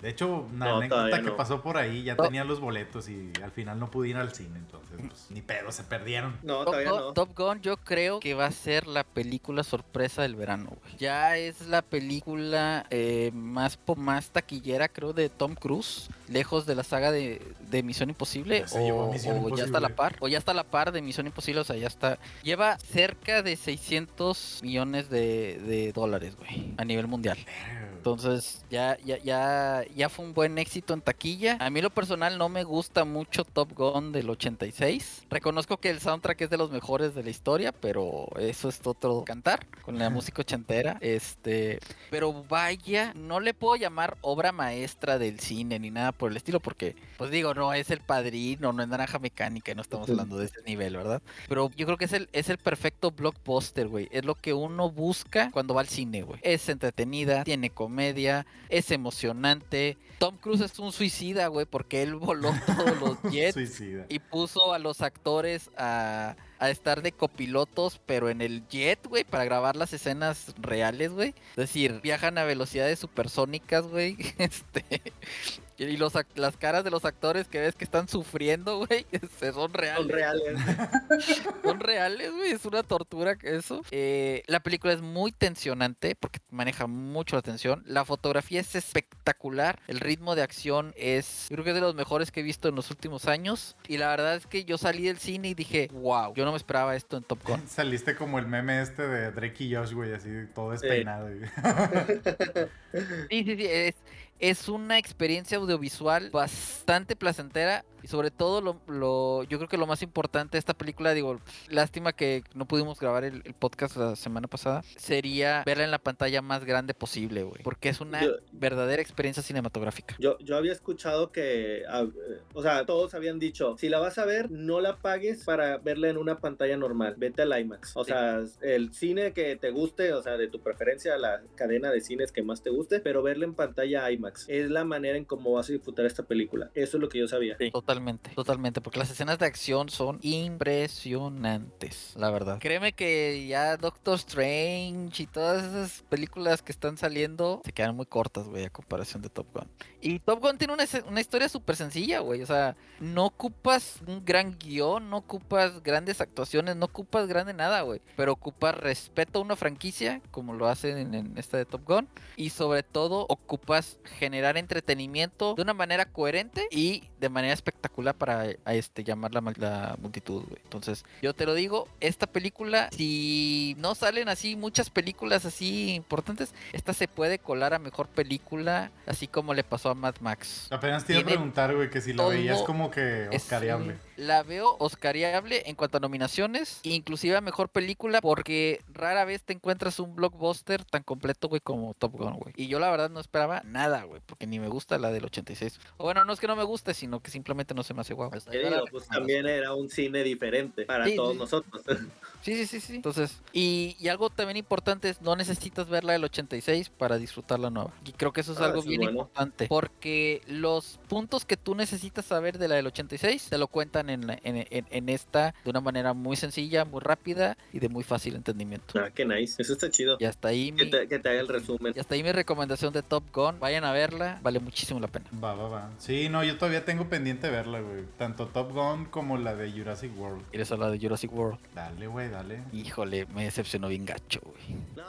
De hecho, una No, anécdota que no. pasó por ahí, ya tenía los boletos y al final no pude ir al cine, entonces pues ni pedo, se perdieron. No, Top todavía Gun, no. Top Gun yo creo que va a ser la película sorpresa del verano, güey. Ya es la película eh, más, más taquillera, creo, de Tom Cruise, lejos de la saga de, de Misión Imposible, Ya o, Misión o ya está a la par, o ya está a la par de Misión Imposible, o sea, ya está. Lleva cerca de 600 millones de, de dólares, güey, a nivel mundial. Entonces ya, ya, ya, ya fue un buen éxito en taquilla. A mí lo personal no me gusta mucho Top Gun del 86. Reconozco que el soundtrack es de los mejores de la historia, pero eso es otro cantar con la música ochentera. Este, pero vaya, no le puedo llamar obra maestra del cine ni nada por el estilo, porque, pues digo, no es el padrino, no es naranja mecánica, no estamos hablando de ese nivel, ¿verdad? Pero yo creo que es el, es el perfecto blockbuster, güey. Es lo que uno busca cuando va al cine, güey. Es entretenida, tiene comedia, es emocionante. Tom Cruise es un suicida, güey, porque él voló [LAUGHS] todos los jets Suicida. y puso a los actores a, a estar de copilotos, pero en el jet, güey, para grabar las escenas reales, güey. Es decir, viajan a velocidades supersónicas, güey. [LAUGHS] Este. Y los, las caras de los actores que ves que están sufriendo, [LAUGHS] güey, son reales. Son reales. [LAUGHS] Son reales, güey. Es una tortura que eso. Eh, la película es muy tensionante porque maneja mucho la tensión. La fotografía es espectacular. El ritmo de acción es, creo que es de los mejores que he visto en los últimos años. Y la verdad es que yo salí del cine y dije, wow, yo no me esperaba esto en Top Gun. [LAUGHS] Saliste como el meme este de Drake y Josh, güey, así todo despeinado. Sí, sí, sí. Es, es una experiencia audiovisual bastante placentera y sobre todo lo, lo, yo creo que lo más importante de esta película, digo, lástima que no pudimos grabar el, el podcast la semana pasada, sería verla en la pantalla más grande posible, güey, porque es una Yo- verdadera experiencia cinematográfica. Yo, yo había escuchado que, ah, eh, o sea, todos habían dicho, si la vas a ver, no la pagues para verla en una pantalla normal, vete al IMAX. O Sí. sea, el cine que te guste, o sea, de tu preferencia, la cadena de cines que más te guste, pero verla en pantalla IMAX es la manera en cómo vas a disfrutar esta película. Eso es lo que yo sabía. Totalmente, totalmente, porque las escenas de acción son impresionantes, la verdad. Créeme que ya Doctor Strange y todas esas películas que están saliendo se quedan muy cortas, güey, a comparación de Top Gun. Y Top Gun tiene una, una historia súper sencilla, güey, o sea, no ocupas un gran guion, no ocupas grandes actuaciones, no ocupas grande nada, güey, pero ocupas respeto a una franquicia, como lo hacen en, en esta de Top Gun, y sobre todo ocupas generar entretenimiento de una manera coherente y de manera espectacular para a este llamar la, multitud, güey. Entonces, yo te lo digo, esta película, si no salen así muchas películas así importantes, esta se puede colar a mejor película, así como le pasó a Mad Max. Apenas te iba a preguntar, güey, que si la veías como que Es- oscariable. La veo oscariable en cuanto a nominaciones, inclusive a mejor película, porque rara vez te encuentras un blockbuster tan completo, güey, como Top Gun, güey. Y yo la verdad no esperaba nada, güey, porque ni me gusta la del 86. O bueno, no es que no me guste, sino que simplemente no se me hace guau. Pues también era un cine diferente para Sí, todos sí. nosotros. [LAUGHS] Sí, sí, sí, sí. Entonces, y, y algo también importante es no necesitas verla del 86 para disfrutar la nueva. Y creo que eso es Ah, algo eso es bien bueno. importante. Porque los puntos que tú necesitas saber de la del 86 te lo cuentan en, la- en, en- en esta de una manera muy sencilla, muy rápida y de muy fácil entendimiento. ah, qué nice. Eso está chido. Y hasta ahí Que mi, te, que te haga el resumen. y hasta ahí mi recomendación de Top Gun. Vayan a verla, vale muchísimo la pena. Va, va, va. Sí, no, yo todavía tengo pendiente verla, güey. Tanto Top Gun como la de Jurassic World. ¿Quieres hablar de Jurassic World? Dale, güey, dale. Híjole, me decepcionó bien gacho, güey. No,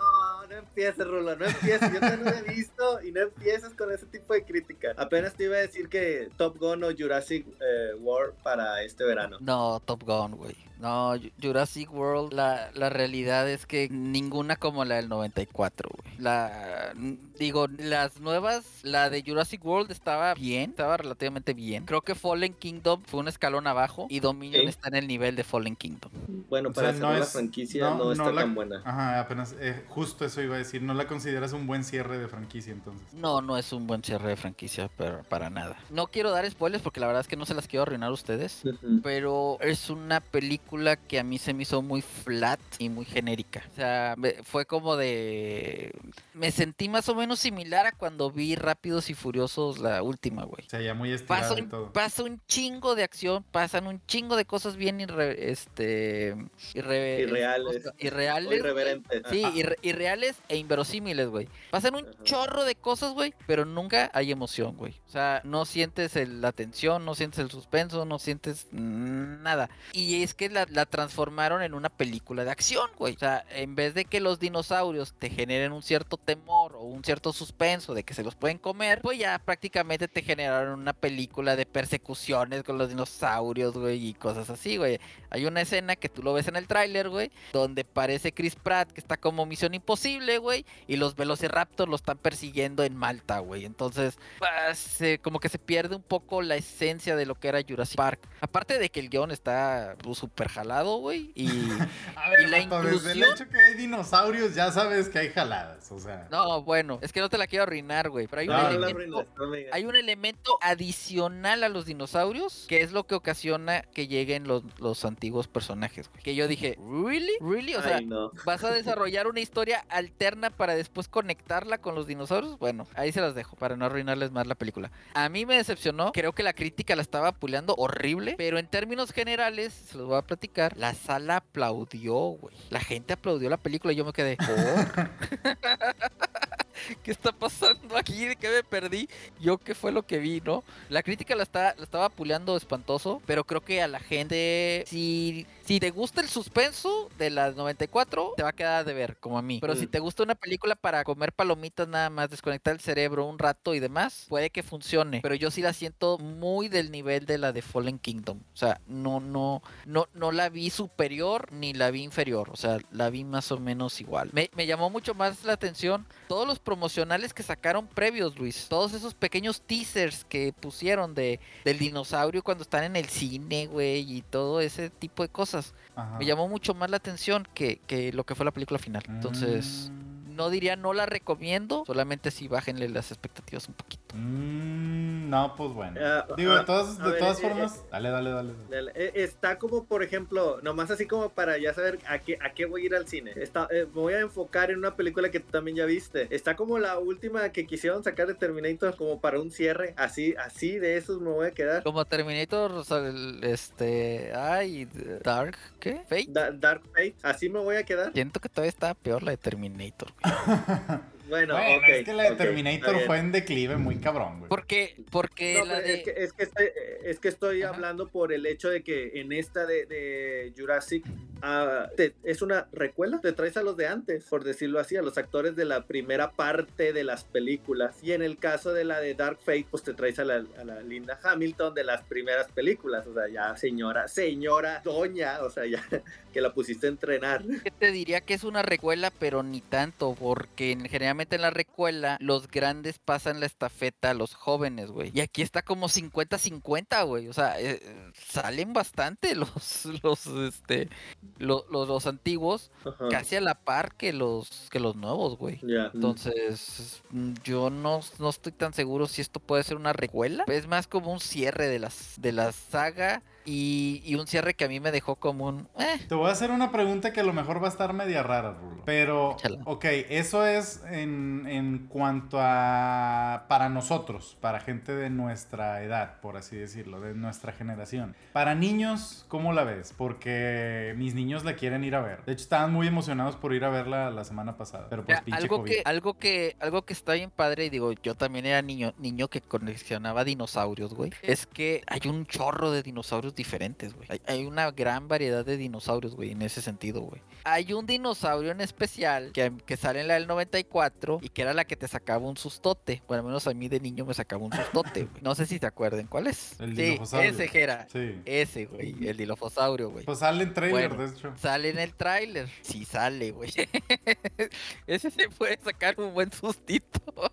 no empieces, Rulo, no empieces. Yo te lo he visto y no empieces con ese tipo de crítica. Apenas te iba a decir que Top Gun o Jurassic eh, World para este verano. No, Top Gun, güey. No, Ju- Jurassic World, la, la realidad es que ninguna como la del 94, güey. La, digo, las nuevas, la de Jurassic World estaba bien, estaba relativamente bien. Creo que Fallen Kingdom fue un escalón abajo y Dominion Sí. está en el nivel de Fallen Kingdom. Bueno, O para sea, no la es- franquicia no- no, no está la- tan buena. Ajá, apenas, eh, justo eso iba a decir. No la consideras un buen cierre de franquicia, entonces. No, no es un buen cierre de franquicia, pero para nada. No quiero dar spoilers porque la verdad es que no se las quiero arruinar a ustedes. Pero es una película que a mí se me hizo muy flat y muy genérica. O sea, fue como de... Me sentí más o menos similar a cuando vi Rápidos y Furiosos la última, güey. O sea, ya muy estirada Pasa y un, todo. pasa un chingo de acción, pasan un chingo de cosas bien irre- este, irre- Irreales. irreales. O güey. irreverente. Sí, Ajá. irre- irreales e inverosímiles, güey. Pasan un Ajá. chorro de cosas, güey, pero nunca hay emoción, güey. O sea, no sientes el- la tensión, no sientes el suspenso, no sientes nada. Y es que la, la transformaron en una película de acción, güey. O sea, en vez de que los dinosaurios te generen un cierto temor o un cierto suspenso de que se los pueden comer, pues ya prácticamente te generaron una película de persecuciones con los dinosaurios, güey, y cosas así, güey. Hay una escena que tú lo ves en el tráiler, güey, donde parece Chris Pratt que está como Misión Imposible, güey, y los Velociraptors lo están persiguiendo en Malta, güey. Entonces, ah, se- como que se pierde un poco la esencia de lo que era Jurassic Park. Aparte de que el guion está pues, súper jalado, güey, y... [LAUGHS] A ver, y la vato, desde el inclusión- hecho que hay dinosaurios, ya sabes que hay jaladas, o sea. No, bueno, es que no te la quiero arruinar, güey, pero hay un No, elemento... no. Hay un elemento adicional a los dinosaurios que es lo que ocasiona que lleguen los, los antiguos personajes. güey. Que yo dije, ¿really? ¿really? O sea, Ay, no. ¿vas a desarrollar una historia alterna para después conectarla con los dinosaurios? Bueno, ahí se las dejo para no arruinarles más la película. A mí me decepcionó, creo que la crítica la estaba apuleando horrible, pero en términos generales, se los voy a platicar, la sala aplaudió, güey. La gente aplaudió la película y yo me quedé, ¿por? [LAUGHS] [LAUGHS] ¿Qué está pasando aquí? ¿De qué me perdí? Yo qué fue lo que vi, ¿no? La crítica la, está, la estaba apuleando espantoso, pero creo que a la gente, si, si te gusta el suspenso de las 94, te va a quedar de ver, como a mí. Pero si Mm. te gusta una película para comer palomitas nada más, desconectar el cerebro un rato y demás, puede que funcione. Pero yo sí la siento muy del nivel de la de Fallen Kingdom. O sea, no, no, no, no la vi superior ni la vi inferior. O sea, la vi más o menos igual. Me, me llamó mucho más la atención todos los promocionales que sacaron previos, Luis. Todos esos pequeños teasers que pusieron de, del dinosaurio cuando están en el cine, güey, y todo ese tipo de cosas. Ajá. Me llamó mucho más la atención que, que lo que fue la película final. Entonces, Mm, no diría no la recomiendo, solamente si bájenle las expectativas un poquito. Mm, no, pues bueno. Ah, Digo, ah, de todas, a de ver, todas eh, formas. eh, Dale, dale, dale. Dale, eh, Está como, por ejemplo, nomás así como para ya saber a qué, a qué voy a ir al cine. Está, eh, me voy a enfocar en una película que tú también ya viste. Está como la última que quisieron sacar de Terminator como para un cierre. Así, así de esos me voy a quedar. Como Terminator, o sea, el- este, ay, Dark, ¿qué? Fate. Da- Dark Fate, así me voy a quedar. Siento que todavía está peor la de Terminator. [LAUGHS] Bueno, es que la de Terminator fue en declive muy cabrón, güey. Porque, porque No, la de... es, que, es, que estoy, es que estoy Ajá. hablando por el hecho de que en esta de, de Jurassic ah, te- es una recuela. Te traes a los de antes, por decirlo así, a los actores de la primera parte de las películas. Y en el caso de la de Dark Fate, pues te traes a la, a la Linda Hamilton de las primeras películas. O sea, ya señora, señora, doña, o sea, ya [LAUGHS] que la pusiste a entrenar. te diría que es una recuela, pero ni tanto, porque en- generalmente en la recuela los grandes pasan la estafeta a los jóvenes, güey. Y aquí está como 50-50, güey. O sea, eh, salen bastante [LAUGHS] los, los, este, lo- los, los antiguos, Ajá. casi a la par que los, que los nuevos, güey. Entonces, mm, yo no, no estoy tan seguro si esto puede ser una recuela. Es más como un cierre de, las, de la saga y, y un cierre que a mí me dejó como un... eh, Te voy a hacer una pregunta que a lo mejor va a estar media rara, Rulo. Pero, Échala. ok, eso es en, en cuanto a... para nosotros, para gente de nuestra edad, por así decirlo, de nuestra generación. Para niños, ¿cómo la ves? Porque mis niños la quieren ir a ver. De hecho, estaban muy emocionados por ir a verla la semana pasada. Pero pues pinche algo COVID. que, algo que, algo que está bien padre, y digo, yo también era niño, niño que coleccionaba dinosaurios, güey. Es que hay un chorro de dinosaurios diferentes, güey. Hay, hay una gran variedad de dinosaurios, güey, en ese sentido, güey. Hay un dinosaurio en especial que, que sale en la del 94 y que era la que te sacaba un sustote. Bueno, al menos a mí de niño me sacaba un sustote, güey. No sé si te acuerdan cuál es. El sí, ese Jera. Sí. Ese, güey, el dilofosaurio, güey. Pues sale en trailer, Bueno. de hecho. Sale en el tráiler. Sí sale, güey. [LAUGHS] Ese se puede sacar un buen sustito [LAUGHS]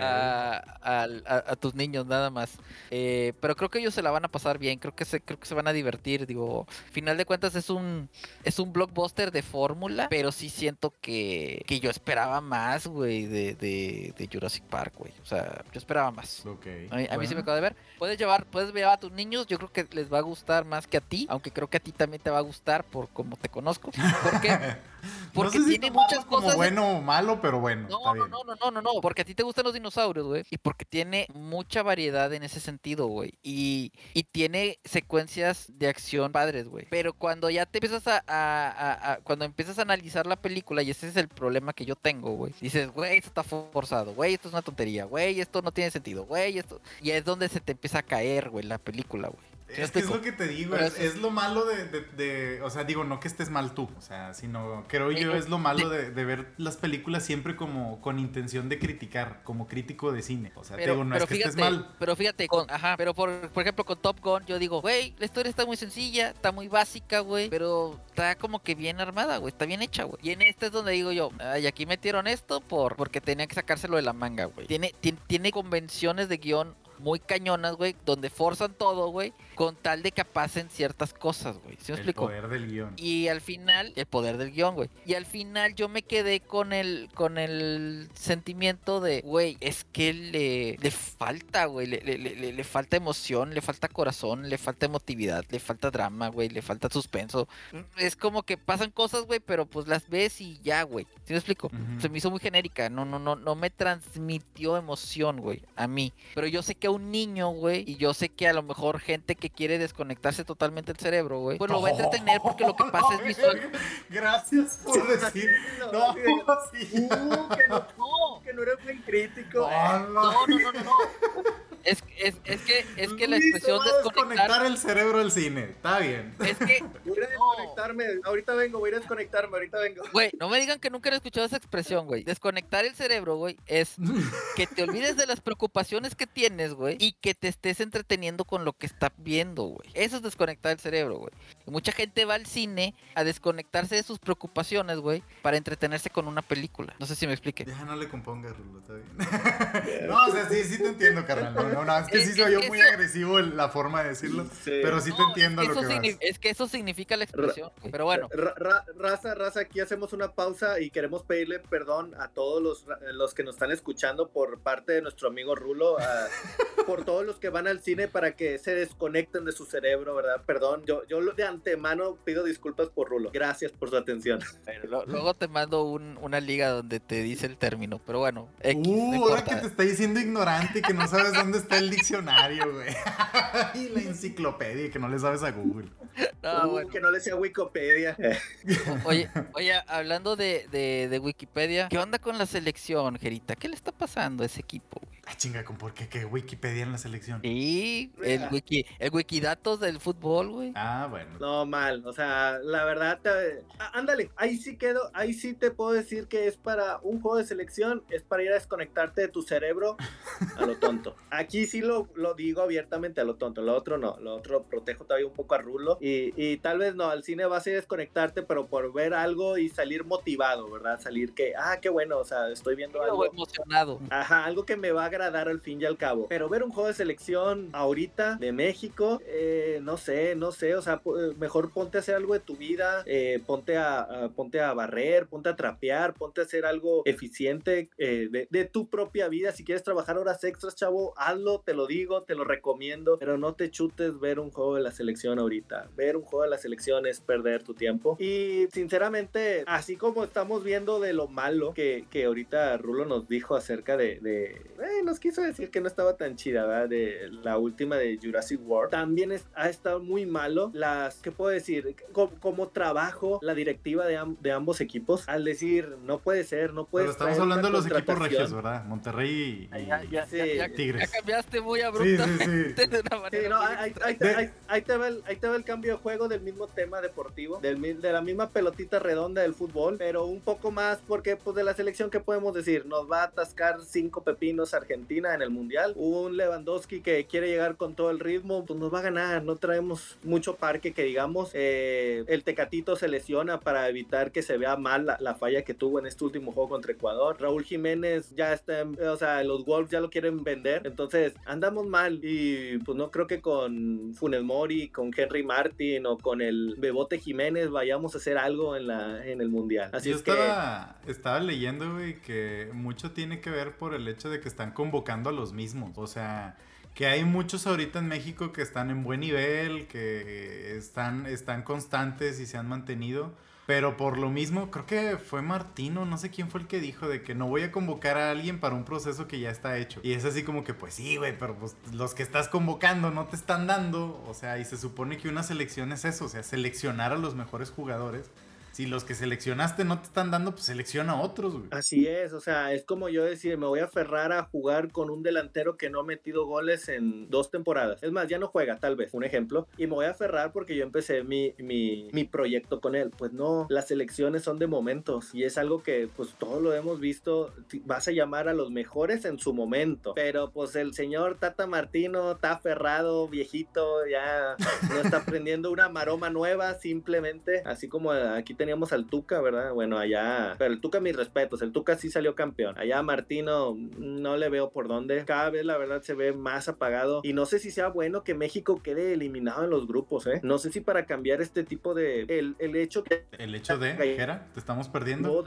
a tus niños nada más. Eh, pero creo que ellos se la van a pasar bien. Creo que se, creo que se van a divertir. Digo, final de cuentas es un es un blockbuster de fórmula, pero sí siento que, que yo esperaba más, güey, de, de, de Jurassic Park, güey. O sea, yo esperaba más. Ok. A mí, a mí sí me Bueno. acaba de ver. Puedes llevar, puedes llevar a tus niños. Yo creo que les va a gustar más que a ti. Aunque creo que a ti también te va a gustar por como te conozco. ¿Por qué? [LAUGHS] Porque no sé si tiene muchas como cosas. bueno o malo, pero bueno. No, está no, bien. no, no, no, no, no, porque a ti te gustan los dinosaurios, güey. Y porque tiene mucha variedad en ese sentido, güey. Y, y tiene secuencias de acción padres, güey. Pero cuando ya te empiezas a- a- Cuando empiezas a analizar la película, y ese es el problema que yo tengo, güey. Dices, güey, esto está forzado, güey, esto es una tontería, güey, esto no tiene sentido, güey, esto... Y es donde se te empieza a caer, güey, la película, güey. ¿Sí me Es que es lo que te digo, Pero es, es- lo malo de, de- de- O sea, digo, no que estés mal tú, o sea, sino creo yo es lo malo de, de ver las películas siempre como con intención de criticar, como crítico de cine. O sea, te digo, no es que estés mal. Pero fíjate, con, ajá, pero por, por ejemplo con Top Gun, yo digo, güey, la historia está muy sencilla, está muy básica, güey, pero está como que bien armada, güey, está bien hecha, güey. Y en este es donde digo yo, ay, aquí metieron esto por porque tenía que sacárselo de la manga, güey. Tiene, tiene, tiene convenciones de guion muy cañonas, güey, donde forzan todo, güey, con tal de que pasen ciertas cosas, güey. ¿Sí me el explico? poder del guion. Y al final, el poder del guion, güey. Y al final yo me quedé con el, con el sentimiento de, güey, es que le, le falta, güey. Le, le- le- le falta emoción, le falta corazón, le falta emotividad, le falta drama, güey, le falta suspenso. Es como que pasan cosas, güey, pero pues las ves y ya, güey. ¿Sí me explico? Ujú. Se me hizo muy genérica. No, no, no, no me transmitió emoción, güey, a mí. Pero yo sé que a un niño, güey, y yo sé que a lo mejor gente que quiere desconectarse totalmente el cerebro, güey, pues lo va a entretener porque lo que pasa es visual. [LAUGHS] Gracias por decir. No, sí. Uh, que, no, que no eres buen crítico. No, no, no. no. Es, es, es que, es que la expresión a desconectar. el cerebro del cine. Está bien. Es que, [LAUGHS] Voy a No. desconectarme. Ahorita vengo, voy a desconectarme, ahorita vengo. güey, no me digan que nunca han escuchado esa expresión, güey. Desconectar el cerebro, güey, es que te olvides de las preocupaciones que tienes, güey, y que te estés entreteniendo con lo que estás viendo, güey. Eso es desconectar el cerebro, güey. Mucha gente va al cine a desconectarse de sus preocupaciones, güey, para entretenerse con una película. No sé si me explique. Ya no le compongas, Rulo, está bien. [LAUGHS] no, o sea, sí, sí te entiendo, carnal. No, no, es que sí soy yo muy agresivo en la forma de decirlo, pero sí te entiendo es que lo que vas. Es que eso significa la expresión, pero bueno. raza, raza, aquí hacemos una pausa y queremos pedirle perdón a todos los, los que nos están escuchando por parte de nuestro amigo Rulo, por todos los que van al cine para que se desconecten de su cerebro, ¿verdad? Perdón, yo, yo de antemano pido disculpas por Rulo. Gracias por su atención. luego te mando una liga donde te dice el término, pero bueno. uh, ahora que te está diciendo ignorante y que no sabes dónde está el diccionario, güey. [LAUGHS] y la enciclopedia y que no le sabes a Google. No, uh, bueno. Que no le sea Wikipedia. [LAUGHS] oye, oye, hablando de, de, Wikipedia, ¿qué onda con la selección, Gerita? ¿Qué le está pasando a ese equipo, güey? Ah, chinga, ¿con por qué? ¿Qué Wikipedia en la selección? Sí, el, wiki, el Wikidatos del fútbol, güey. Ah, bueno. No, mal. O sea, la verdad, ándale, ahí sí quedo, ahí sí te puedo decir que es para un juego de selección, es para ir a desconectarte de tu cerebro a lo tonto. [LAUGHS] Aquí sí lo, lo digo abiertamente a lo tonto, lo otro no, lo otro protejo todavía un poco a Rulo y, y tal vez no, al cine vas a ir a desconectarte, pero por ver algo y salir motivado, ¿verdad? Salir que, ah, qué bueno, o sea, estoy viendo algo. emocionado. Ajá, algo que me va a agradar al fin y al cabo. Pero ver un juego de selección ahorita de México, eh, no sé, no sé, o sea, eh, mejor ponte a hacer algo de tu vida, eh, ponte, a, ponte a barrer, ponte a trapear, ponte a hacer algo eficiente de, de, tu propia vida. Si quieres trabajar horas extras, chavo, hazlo, te lo digo, te lo recomiendo, pero no te chutes ver un juego de la selección ahorita. Ver un juego de la selección es perder tu tiempo. Y sinceramente, así como estamos viendo de lo malo que, que ahorita Rulo nos dijo acerca de, de nos quiso decir que no estaba tan chida, ¿verdad? De la última de Jurassic World. También ha estado muy malo las, ¿qué puedo decir? Como, trabajo la directiva de, de, ambos equipos al decir, no puede ser, no puede ser. Pero estamos hablando de los equipos regios, ¿verdad? Monterrey y, ya, Tigres. Ya cambiaste muy abruptamente sí, sí, [LAUGHS] sí. no, ahí, te va el, ahí te va el cambio de juego del mismo tema deportivo, del, de la misma pelotita redonda del fútbol, pero un poco más porque pues de la selección que podemos decir, nos va a atascar cinco pepinos argentinos Argentina en el Mundial. Un Lewandowski que quiere llegar con todo el ritmo, pues nos va a ganar. No traemos mucho parque que digamos. Eh, el Tecatito se lesiona para evitar que se vea mal la, falla que tuvo en este último juego contra Ecuador. Raúl Jiménez ya está, o sea, los Wolves ya lo quieren vender. Entonces andamos mal y pues no creo que con Funes Mori, con Henry Martin o con el Bebote Jiménez vayamos a hacer algo en, la, en el Mundial. Así Yo estaba, estaba leyendo, güey, que mucho tiene que ver por el hecho de que están convocando a los mismos. O sea, que hay muchos ahorita en México que están en buen nivel, que están, están constantes y se han mantenido. Pero por lo mismo, creo que fue Martino, no sé quién fue el que dijo de que no voy a convocar a alguien para un proceso que ya está hecho. Y es así como que, pues sí, güey, pero pues los que estás convocando no te están dando. O sea, y se supone que una selección es eso, o sea, seleccionar a los mejores jugadores si los que seleccionaste no te están dando, pues selecciona a otros, güey. Así es, o sea, es como yo decir, me voy a aferrar a jugar con un delantero que no ha metido goles en dos temporadas. Es más, ya no juega, tal vez, un ejemplo. Y me voy a aferrar porque yo empecé mi, mi, mi proyecto con él. Pues no, las selecciones son de momentos y es algo que, pues, todos lo hemos visto. Vas a llamar a los mejores en su momento. Pero, pues, el señor Tata Martino está aferrado, viejito, ya no está aprendiendo una maroma nueva, simplemente, así como aquí tenemos teníamos al Tuca, ¿verdad? Bueno, allá, pero el Tuca, mis respetos, el Tuca sí salió campeón. Allá Martino no le veo por dónde. Cada vez la verdad se ve más apagado y no sé si sea bueno que México quede eliminado en los grupos, ¿eh? No sé si para cambiar este tipo de... El, el hecho que... El hecho de... Jera, ¿te estamos perdiendo?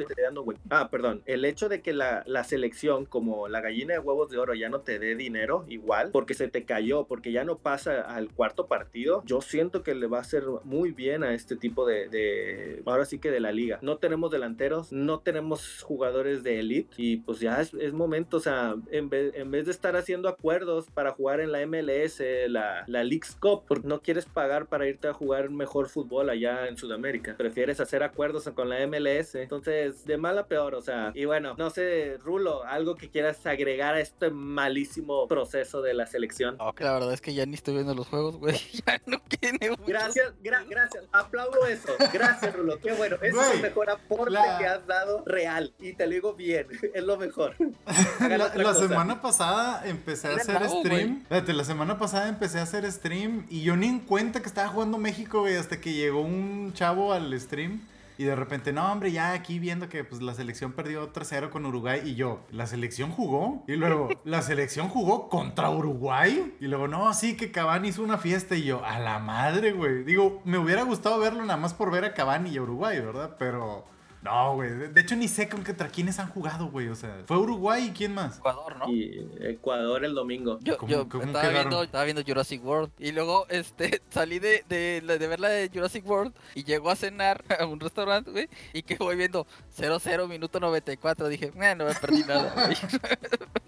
Ah, perdón. El hecho de que la, la selección, como la gallina de huevos de oro, ya no te dé dinero igual, porque se te cayó, porque ya no pasa al cuarto partido, yo siento que le va a hacer muy bien a este tipo de... de ahora así que de la liga. No tenemos delanteros, no tenemos jugadores de elite y pues ya es, momento, o sea, en vez, en vez, de estar haciendo acuerdos para jugar en la MLS, la, la League's Cup, porque no quieres pagar para irte a jugar mejor fútbol allá en Sudamérica, prefieres hacer acuerdos con la MLS, entonces de mal a peor, o sea, y bueno, no sé, Rulo, algo que quieras agregar a este malísimo proceso de la selección. la verdad es que ya ni estoy viendo los juegos, güey, [LAUGHS] ya no tiene Gracias, gracias, aplaudo eso, gracias Rulo, Qué bueno, ese es el mejor aporte que has dado real. Y te lo digo bien, [LAUGHS] es lo mejor. [LAUGHS] la, semana pasada empecé a hacer stream. la semana pasada empecé a hacer stream y yo ni en cuenta que estaba jugando México, güey, hasta que llegó un chavo al stream. Y de repente, no, hombre, ya aquí viendo que pues, la selección perdió 3-0 con Uruguay. Y yo, ¿la selección jugó? Y luego, [LAUGHS] ¿la selección jugó contra Uruguay? Y luego, no, sí, que Cavani hizo una fiesta. Y yo, a la madre, güey. Digo, me hubiera gustado verlo nada más por ver a Cavani y a Uruguay, ¿verdad? Pero no, güey. De hecho, ni sé con contra quiénes han jugado, güey. O sea, fue Uruguay y quién más. Ecuador, ¿no? Y Ecuador el domingo. Yo, yo estaba, viendo, estaba, viendo, Jurassic World y luego [LAUGHS] este salí de, de, de, ver la de Jurassic World y llegó a cenar [LAUGHS] a un restaurante, güey. Y que voy viendo 0-0, minuto 94. Dije, no me perdí nada, güey. [LAUGHS]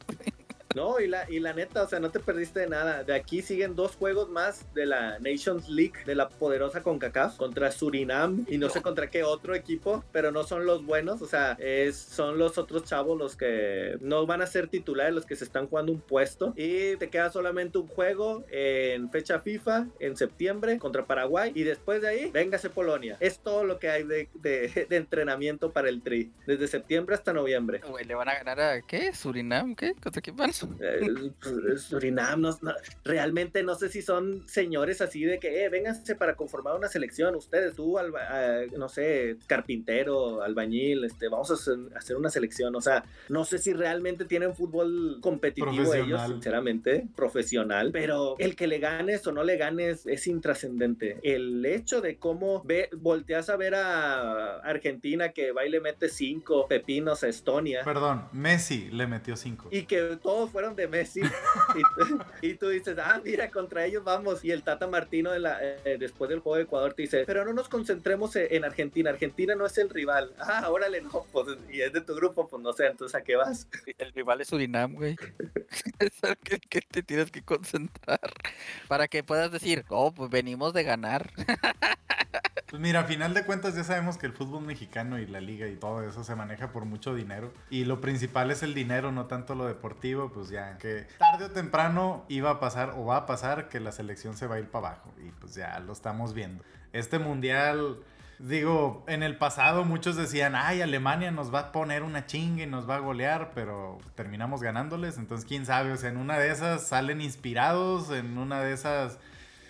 No, y la, y la neta, o sea, no te perdiste de nada. De aquí siguen dos juegos más de la Nations League, de la poderosa CONCACAF, contra Surinam y no sé contra qué otro equipo, pero no son los buenos, o sea, es, son los otros chavos los que no van a ser titulares, los que se están jugando un puesto. Y te queda solamente un juego en fecha FIFA en septiembre contra Paraguay y después de ahí, véngase Polonia. Es todo lo que hay de, de, entrenamiento para el Tri, desde septiembre hasta noviembre. ¿Le van a ganar a qué? ¿Surinam? ¿Qué? ¿Contra qué van? Eh, pues, Surinam, realmente no sé si son señores así de que, eh, vénganse para conformar una selección, ustedes, tú, no sé, carpintero, albañil, este, vamos a hacer una selección, o sea, no sé si realmente tienen fútbol competitivo ellos, sinceramente, profesional, pero el que le ganes o no le ganes es intrascendente. El hecho de cómo ve, volteas a ver a Argentina que va y le mete cinco pepinos a Estonia. Perdón, Messi le metió cinco. Y que todos fueron de Messi. y, tú, dices, ah, mira, contra ellos vamos. Y el Tata Martino eh, después del juego de Ecuador te dice, pero no nos concentremos e-, en Argentina. Argentina no es el rival. Ah, órale, no, pues, y es de tu grupo, pues no sé, entonces ¿a qué vas? El rival es Surinam, güey. [LAUGHS] es el que, te tienes que concentrar. Para que puedas decir, oh, pues venimos de ganar. [LAUGHS] Pues mira, a final de cuentas ya sabemos que el fútbol mexicano y la liga y todo eso se maneja por mucho dinero. Y lo principal es el dinero, no tanto lo deportivo. Pues ya que tarde o temprano iba a pasar o va a pasar que la selección se va a ir para abajo. Y pues ya lo estamos viendo. Este mundial... Digo, en el pasado muchos decían, ay, Alemania nos va a poner una chinga y nos va a golear, pero terminamos ganándoles. Entonces, quién sabe, o sea, en una de esas salen inspirados, en una de esas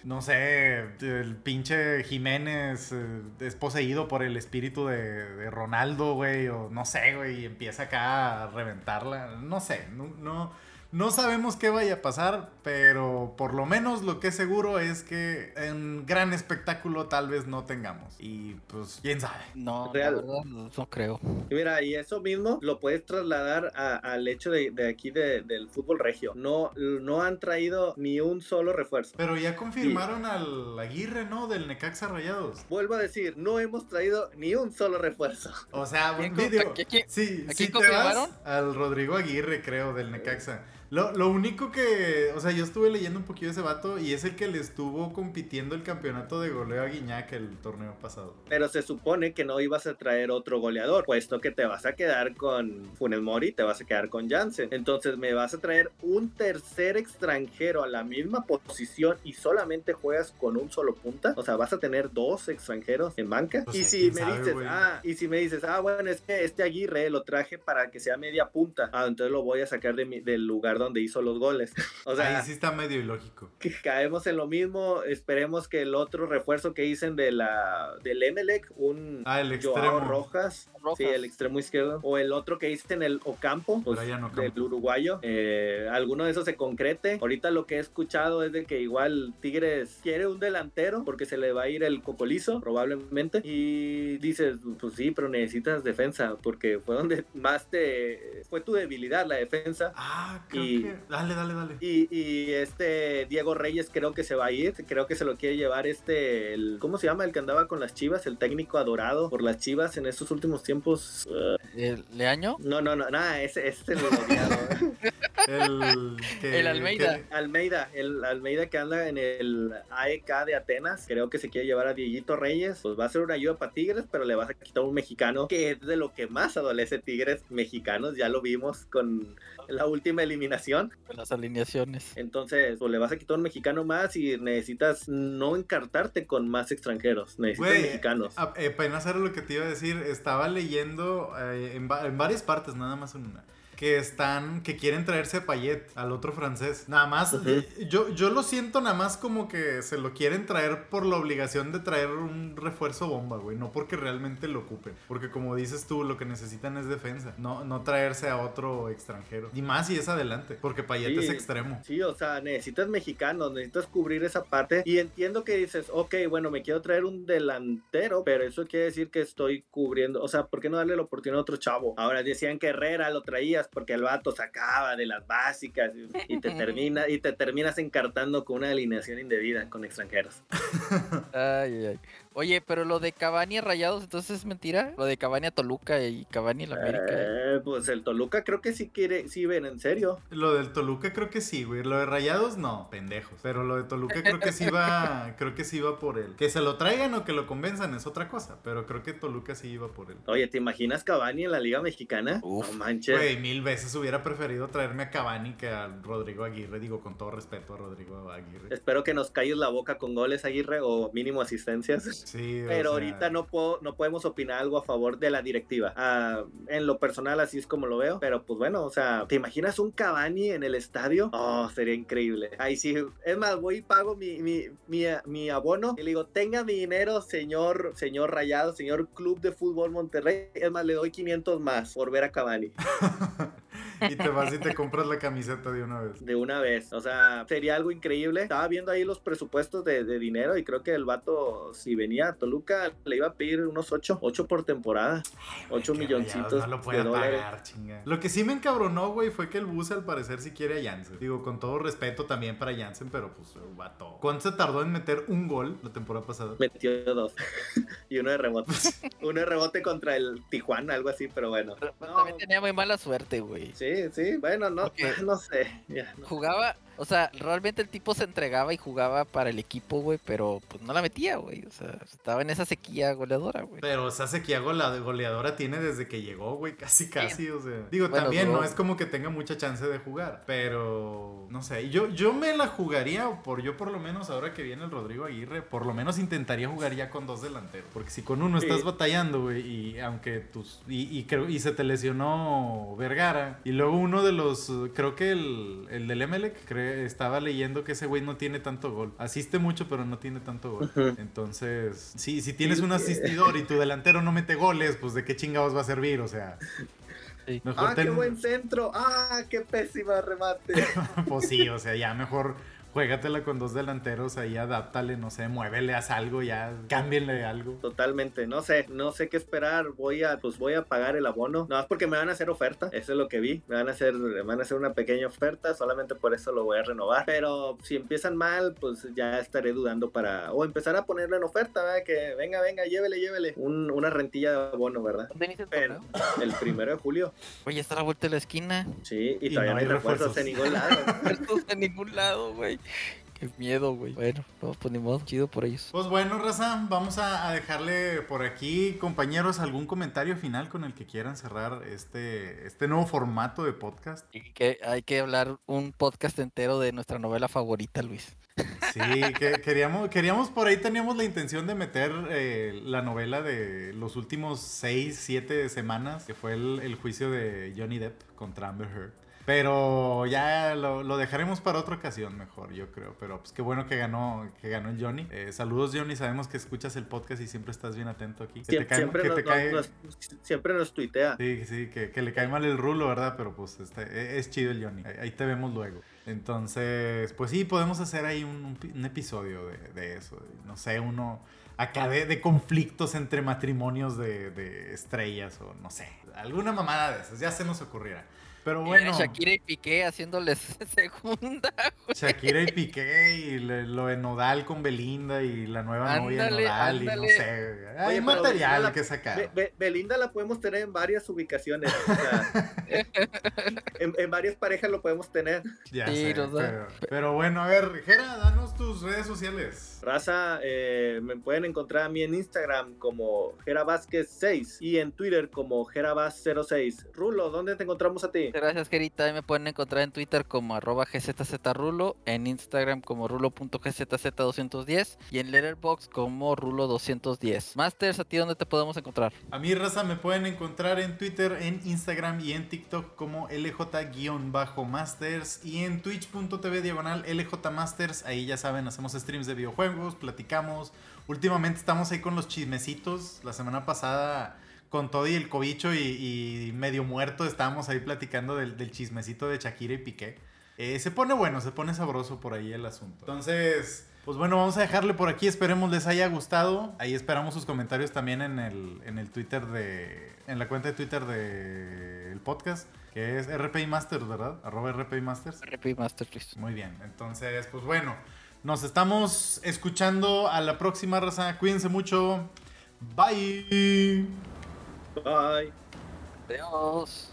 no sé, el pinche Jiménez eh, es poseído por el espíritu de, Ronaldo, güey, o no sé, güey, y empieza acá a reventarla. No sé, no, no, no sabemos qué vaya a pasar, pero por lo menos lo que es seguro es que en gran espectáculo tal vez no tengamos. Y pues, quién sabe. No, la verdad, no creo. mira, y eso mismo lo puedes trasladar al hecho de, aquí del fútbol regio. No, no han traído ni un solo refuerzo. Pero ya confirmaron al Aguirre, ¿no? Del Necaxa Rayados. Vuelvo a decir, no hemos traído ni un solo refuerzo. O sea, video. sí, sí te vas al Rodrigo Aguirre, creo, del Necaxa. Lo, lo, único que, o sea, yo estuve leyendo un poquito de ese vato y es el que le estuvo compitiendo el campeonato de goleo a Guiñac el torneo pasado. Pero se supone que no ibas a traer otro goleador, puesto que te vas a quedar con Funes Mori, te vas a quedar con Jansen. Entonces me vas a traer un tercer extranjero a la misma posición y solamente juegas con un solo punta. O sea, vas a tener dos extranjeros en banca. Pues y si me dices, ah, y si me dices, ah, bueno, es que este Aguirre lo traje para que sea media punta. Ah, entonces lo voy a sacar de mi, del lugar donde hizo los goles. [LAUGHS] O sea, ahí sí está medio ilógico. Que caemos en lo mismo. Esperemos que el otro refuerzo que dicen de la del Emelec, un ah, el extremo. Rojas, sí, el extremo izquierdo, o el otro que dicen el Ocampo, pues, del uruguayo. Eh, alguno de esos se concrete. Ahorita lo que he escuchado es de que igual Tigres quiere un delantero porque se le va a ir el cocolizo, probablemente. Y dices, pues sí, pero necesitas defensa porque fue donde [LAUGHS] más te fue tu debilidad la defensa. Ah, y Dale, dale, dale. Y, este Diego Reyes creo que se va a ir. Creo que se lo quiere llevar este. El, ¿Cómo se llama? El que andaba con las chivas. El técnico adorado por las chivas en estos últimos tiempos. ¿El Leaño? No, no, no. Nada, ese, es el el, el Almeida. Almeida. El Almeida que anda en el AEK de Atenas. Creo que se quiere llevar a Dieguito Reyes. Pues va a ser una ayuda para Tigres, pero le vas a quitar un mexicano que es de lo que más adolece Tigres mexicanos. Ya lo vimos con la última eliminación alineación. Con las alineaciones. Entonces, pues le vas a quitar un mexicano más y necesitas no encartarte con más extranjeros. Necesitas Güey, mexicanos. eh, apenas era lo que te iba a decir. Estaba leyendo eh, en, en varias partes, nada más en una. Que están, que quieren traerse a Payet, al otro francés. Nada más, yo, yo lo siento nada más como que se lo quieren traer por la obligación de traer un refuerzo bomba, güey. No porque realmente lo ocupen. Porque como dices tú, lo que necesitan es defensa. No, no traerse a otro extranjero. Y más si es adelante, porque Payet Sí. es extremo. Sí, o sea, necesitas mexicanos, necesitas cubrir esa parte. Y entiendo que dices, ok, bueno, me quiero traer un delantero, pero eso quiere decir que estoy cubriendo. O sea, ¿por qué no darle la oportunidad a otro chavo? Ahora decían que Herrera lo traías porque el vato sacaba de las básicas y, y te [LAUGHS] termina y te terminas encartando con una alineación indebida con extranjeros. [LAUGHS] Ay, ay. Oye, pero lo de Cavani a Rayados, entonces es mentira. Lo de Cavani a Toluca y Cavani a la América. Eh, pues el Toluca creo que sí quiere, sí ven en serio. Lo del Toluca creo que sí, güey. Lo de Rayados no, pendejos. Pero lo de Toluca creo que sí va, [LAUGHS] creo que sí va por él. Que se lo traigan o que lo convenzan es otra cosa, pero creo que Toluca sí iba por él. Oye, ¿te imaginas Cavani en la Liga Mexicana? Uf. no manches. Güey, mil veces hubiera preferido traerme a Cavani que a Rodrigo Aguirre. Digo, con todo respeto a Rodrigo Aguirre. Espero que nos calles la boca con goles, Aguirre, o mínimo asistencias. Sí, o Pero sea, ahorita no puedo, no podemos opinar algo a favor de la directiva. Ah, en lo personal, así es como lo veo. Pero pues bueno, o sea, ¿te imaginas un Cavani en el estadio? Oh, sería increíble. Ahí sí, es más, voy y pago mi, mi, mi, mi abono y le digo, tenga mi dinero, señor, señor Rayado, señor Club de Fútbol Monterrey. Es más, le doy 500 más por ver a Cavani [LAUGHS] y te vas y te compras la camiseta de una vez. de una vez. O sea, sería algo increíble. Estaba viendo ahí los presupuestos de, de dinero y creo que el vato, si venía a Toluca, le iba a pedir unos 8, 8 por temporada. 8 Que milloncitos no lo de puede dólares. pagar, chinga. Lo que sí me encabronó, güey, fue que el bus al parecer sí quiere a Jansen. Digo, con todo respeto también para Jansen, pero pues, el vato. ¿Cuánto se tardó en meter un gol la temporada pasada? Metió dos. [LAUGHS] y uno de rebote. [LAUGHS] uno de rebote contra el Tijuana, algo así, pero bueno. No, también tenía muy mala suerte, güey. Sí, sí, bueno, no, Porque- no sé. ya, no. Jugaba, o sea, realmente el tipo se entregaba y jugaba para el equipo, güey, pero pues no la metía, güey. O sea, estaba en esa sequía goleadora, güey. Pero esa sequía goleadora tiene desde que llegó, güey, casi casi, o sea. Digo, Bueno, también no es como que tenga mucha chance de jugar, pero no sé, yo, yo me la jugaría, o por yo por lo menos, ahora que viene el Rodrigo Aguirre, por lo menos intentaría jugar ya con dos delanteros, porque si con uno Sí. estás batallando, güey, y aunque tus, y, y creo, y se te lesionó Vergara, y luego uno de los, creo que el, el del Emelec, estaba leyendo que ese güey no tiene tanto gol, asiste mucho, pero no tiene tanto gol. Entonces, sí, si tienes Sí, un que- asistidor y tu delantero no mete goles, pues de qué chingados va a servir, o sea. Sí. Mejor Ah, qué buen centro. Ah, qué pésima remate. [LAUGHS] Pues sí, o sea, ya mejor juégatela con dos delanteros ahí, adáptale, no sé, muévele, haz algo, ya, cámbienle algo. Totalmente, no sé, no sé qué esperar. Voy a, pues voy a pagar el abono. No, es porque me van a hacer oferta. Eso es lo que vi. Me van a hacer, me van a hacer una pequeña oferta. Solamente por eso lo voy a renovar. Pero si empiezan mal, pues ya estaré dudando para. O empezar a ponerlo en oferta, ¿verdad? Que venga, venga, llévele, llévele. Un- una rentilla de abono, ¿verdad? ¿Dónde inicia el Pero el primero de julio. Oye, está a la vuelta de la esquina. Sí, y, Y todavía no hay refuerzos [LAUGHS] refuerzos. en ningún lado. Muertos en ningún lado, güey. [LAUGHS] Qué miedo, güey. Bueno, no, pues ni modo, chido por ellos. Pues bueno, Raza, vamos a, a dejarle por aquí, compañeros, algún comentario final con el que quieran cerrar este, este nuevo formato de podcast. Y que hay que hablar un podcast entero de nuestra novela favorita, Luis. Sí, que queríamos, queríamos, por ahí teníamos la intención de meter eh, la novela de los últimos 6, 7 semanas, que fue el, el juicio de Johnny Depp contra Amber Heard. Pero ya lo, lo dejaremos para otra ocasión mejor, yo creo. Pero pues qué bueno que ganó, que ganó Johnny. Eh, saludos, Johnny. Sabemos que escuchas el podcast y siempre estás bien atento aquí. Que te Siempre, cae- siempre que nos, te cae- nos- siempre nos tuitea. Sí, sí, que, que le cae mal el rulo, ¿verdad? Pero pues este, e- es chido el Johnny. Ahí, te vemos luego. Entonces, pues sí, podemos hacer ahí un, un pi- un episodio de, de eso. No sé, uno acá de, de conflictos entre matrimonios de, de estrellas o no sé. Alguna mamada de esas, ya se nos ocurriera. Pero bueno, Shakira y Piqué haciéndoles [LAUGHS] segunda. Shakira y Piqué y le- lo de Nodal con Belinda y la nueva novia de Ándale, Nodal y no sé. Hay Oye, material Belinda- que sacar. Be- Be- Belinda la podemos tener en varias ubicaciones. o sea, [LAUGHS] en, en varias parejas lo podemos tener. Ya Sí, sé, pero, pero bueno, a ver, Jera, danos tus redes sociales. Raza, eh, me pueden encontrar a mí en Instagram como Jera Vázquez 6 y en Twitter como Jera Vaz 06. Rulo, ¿dónde te encontramos a ti? Gracias, Gerita. Ahí me pueden encontrar en Twitter como arroba gzzrulo, en Instagram como rulo.gzz210 y en Letterboxd como rulo210. Masters, ¿a ti dónde te podemos encontrar? A mí, raza, me pueden encontrar en Twitter, en Instagram y en TikTok como LJ-Masters y en twitch.tv diagonal LJMasters. Ahí ya saben, hacemos streams de videojuegos, platicamos. Últimamente estamos ahí con los chismecitos. La semana pasada con todo y el cobicho y, medio muerto estábamos ahí platicando del, chismecito de Shakira y Piqué. Eh, se pone bueno, se pone sabroso por ahí el asunto. Entonces, pues bueno, vamos a dejarle por aquí. Esperemos les haya gustado. Ahí esperamos sus comentarios también en el, en el Twitter de. En la cuenta de Twitter del podcast. Que es RPI Masters, ¿verdad? Arroba RPI Masters. RPI Masters, Muy bien. Entonces, pues bueno. Nos estamos escuchando a la próxima raza. Cuídense mucho. Bye. Bye. Adiós.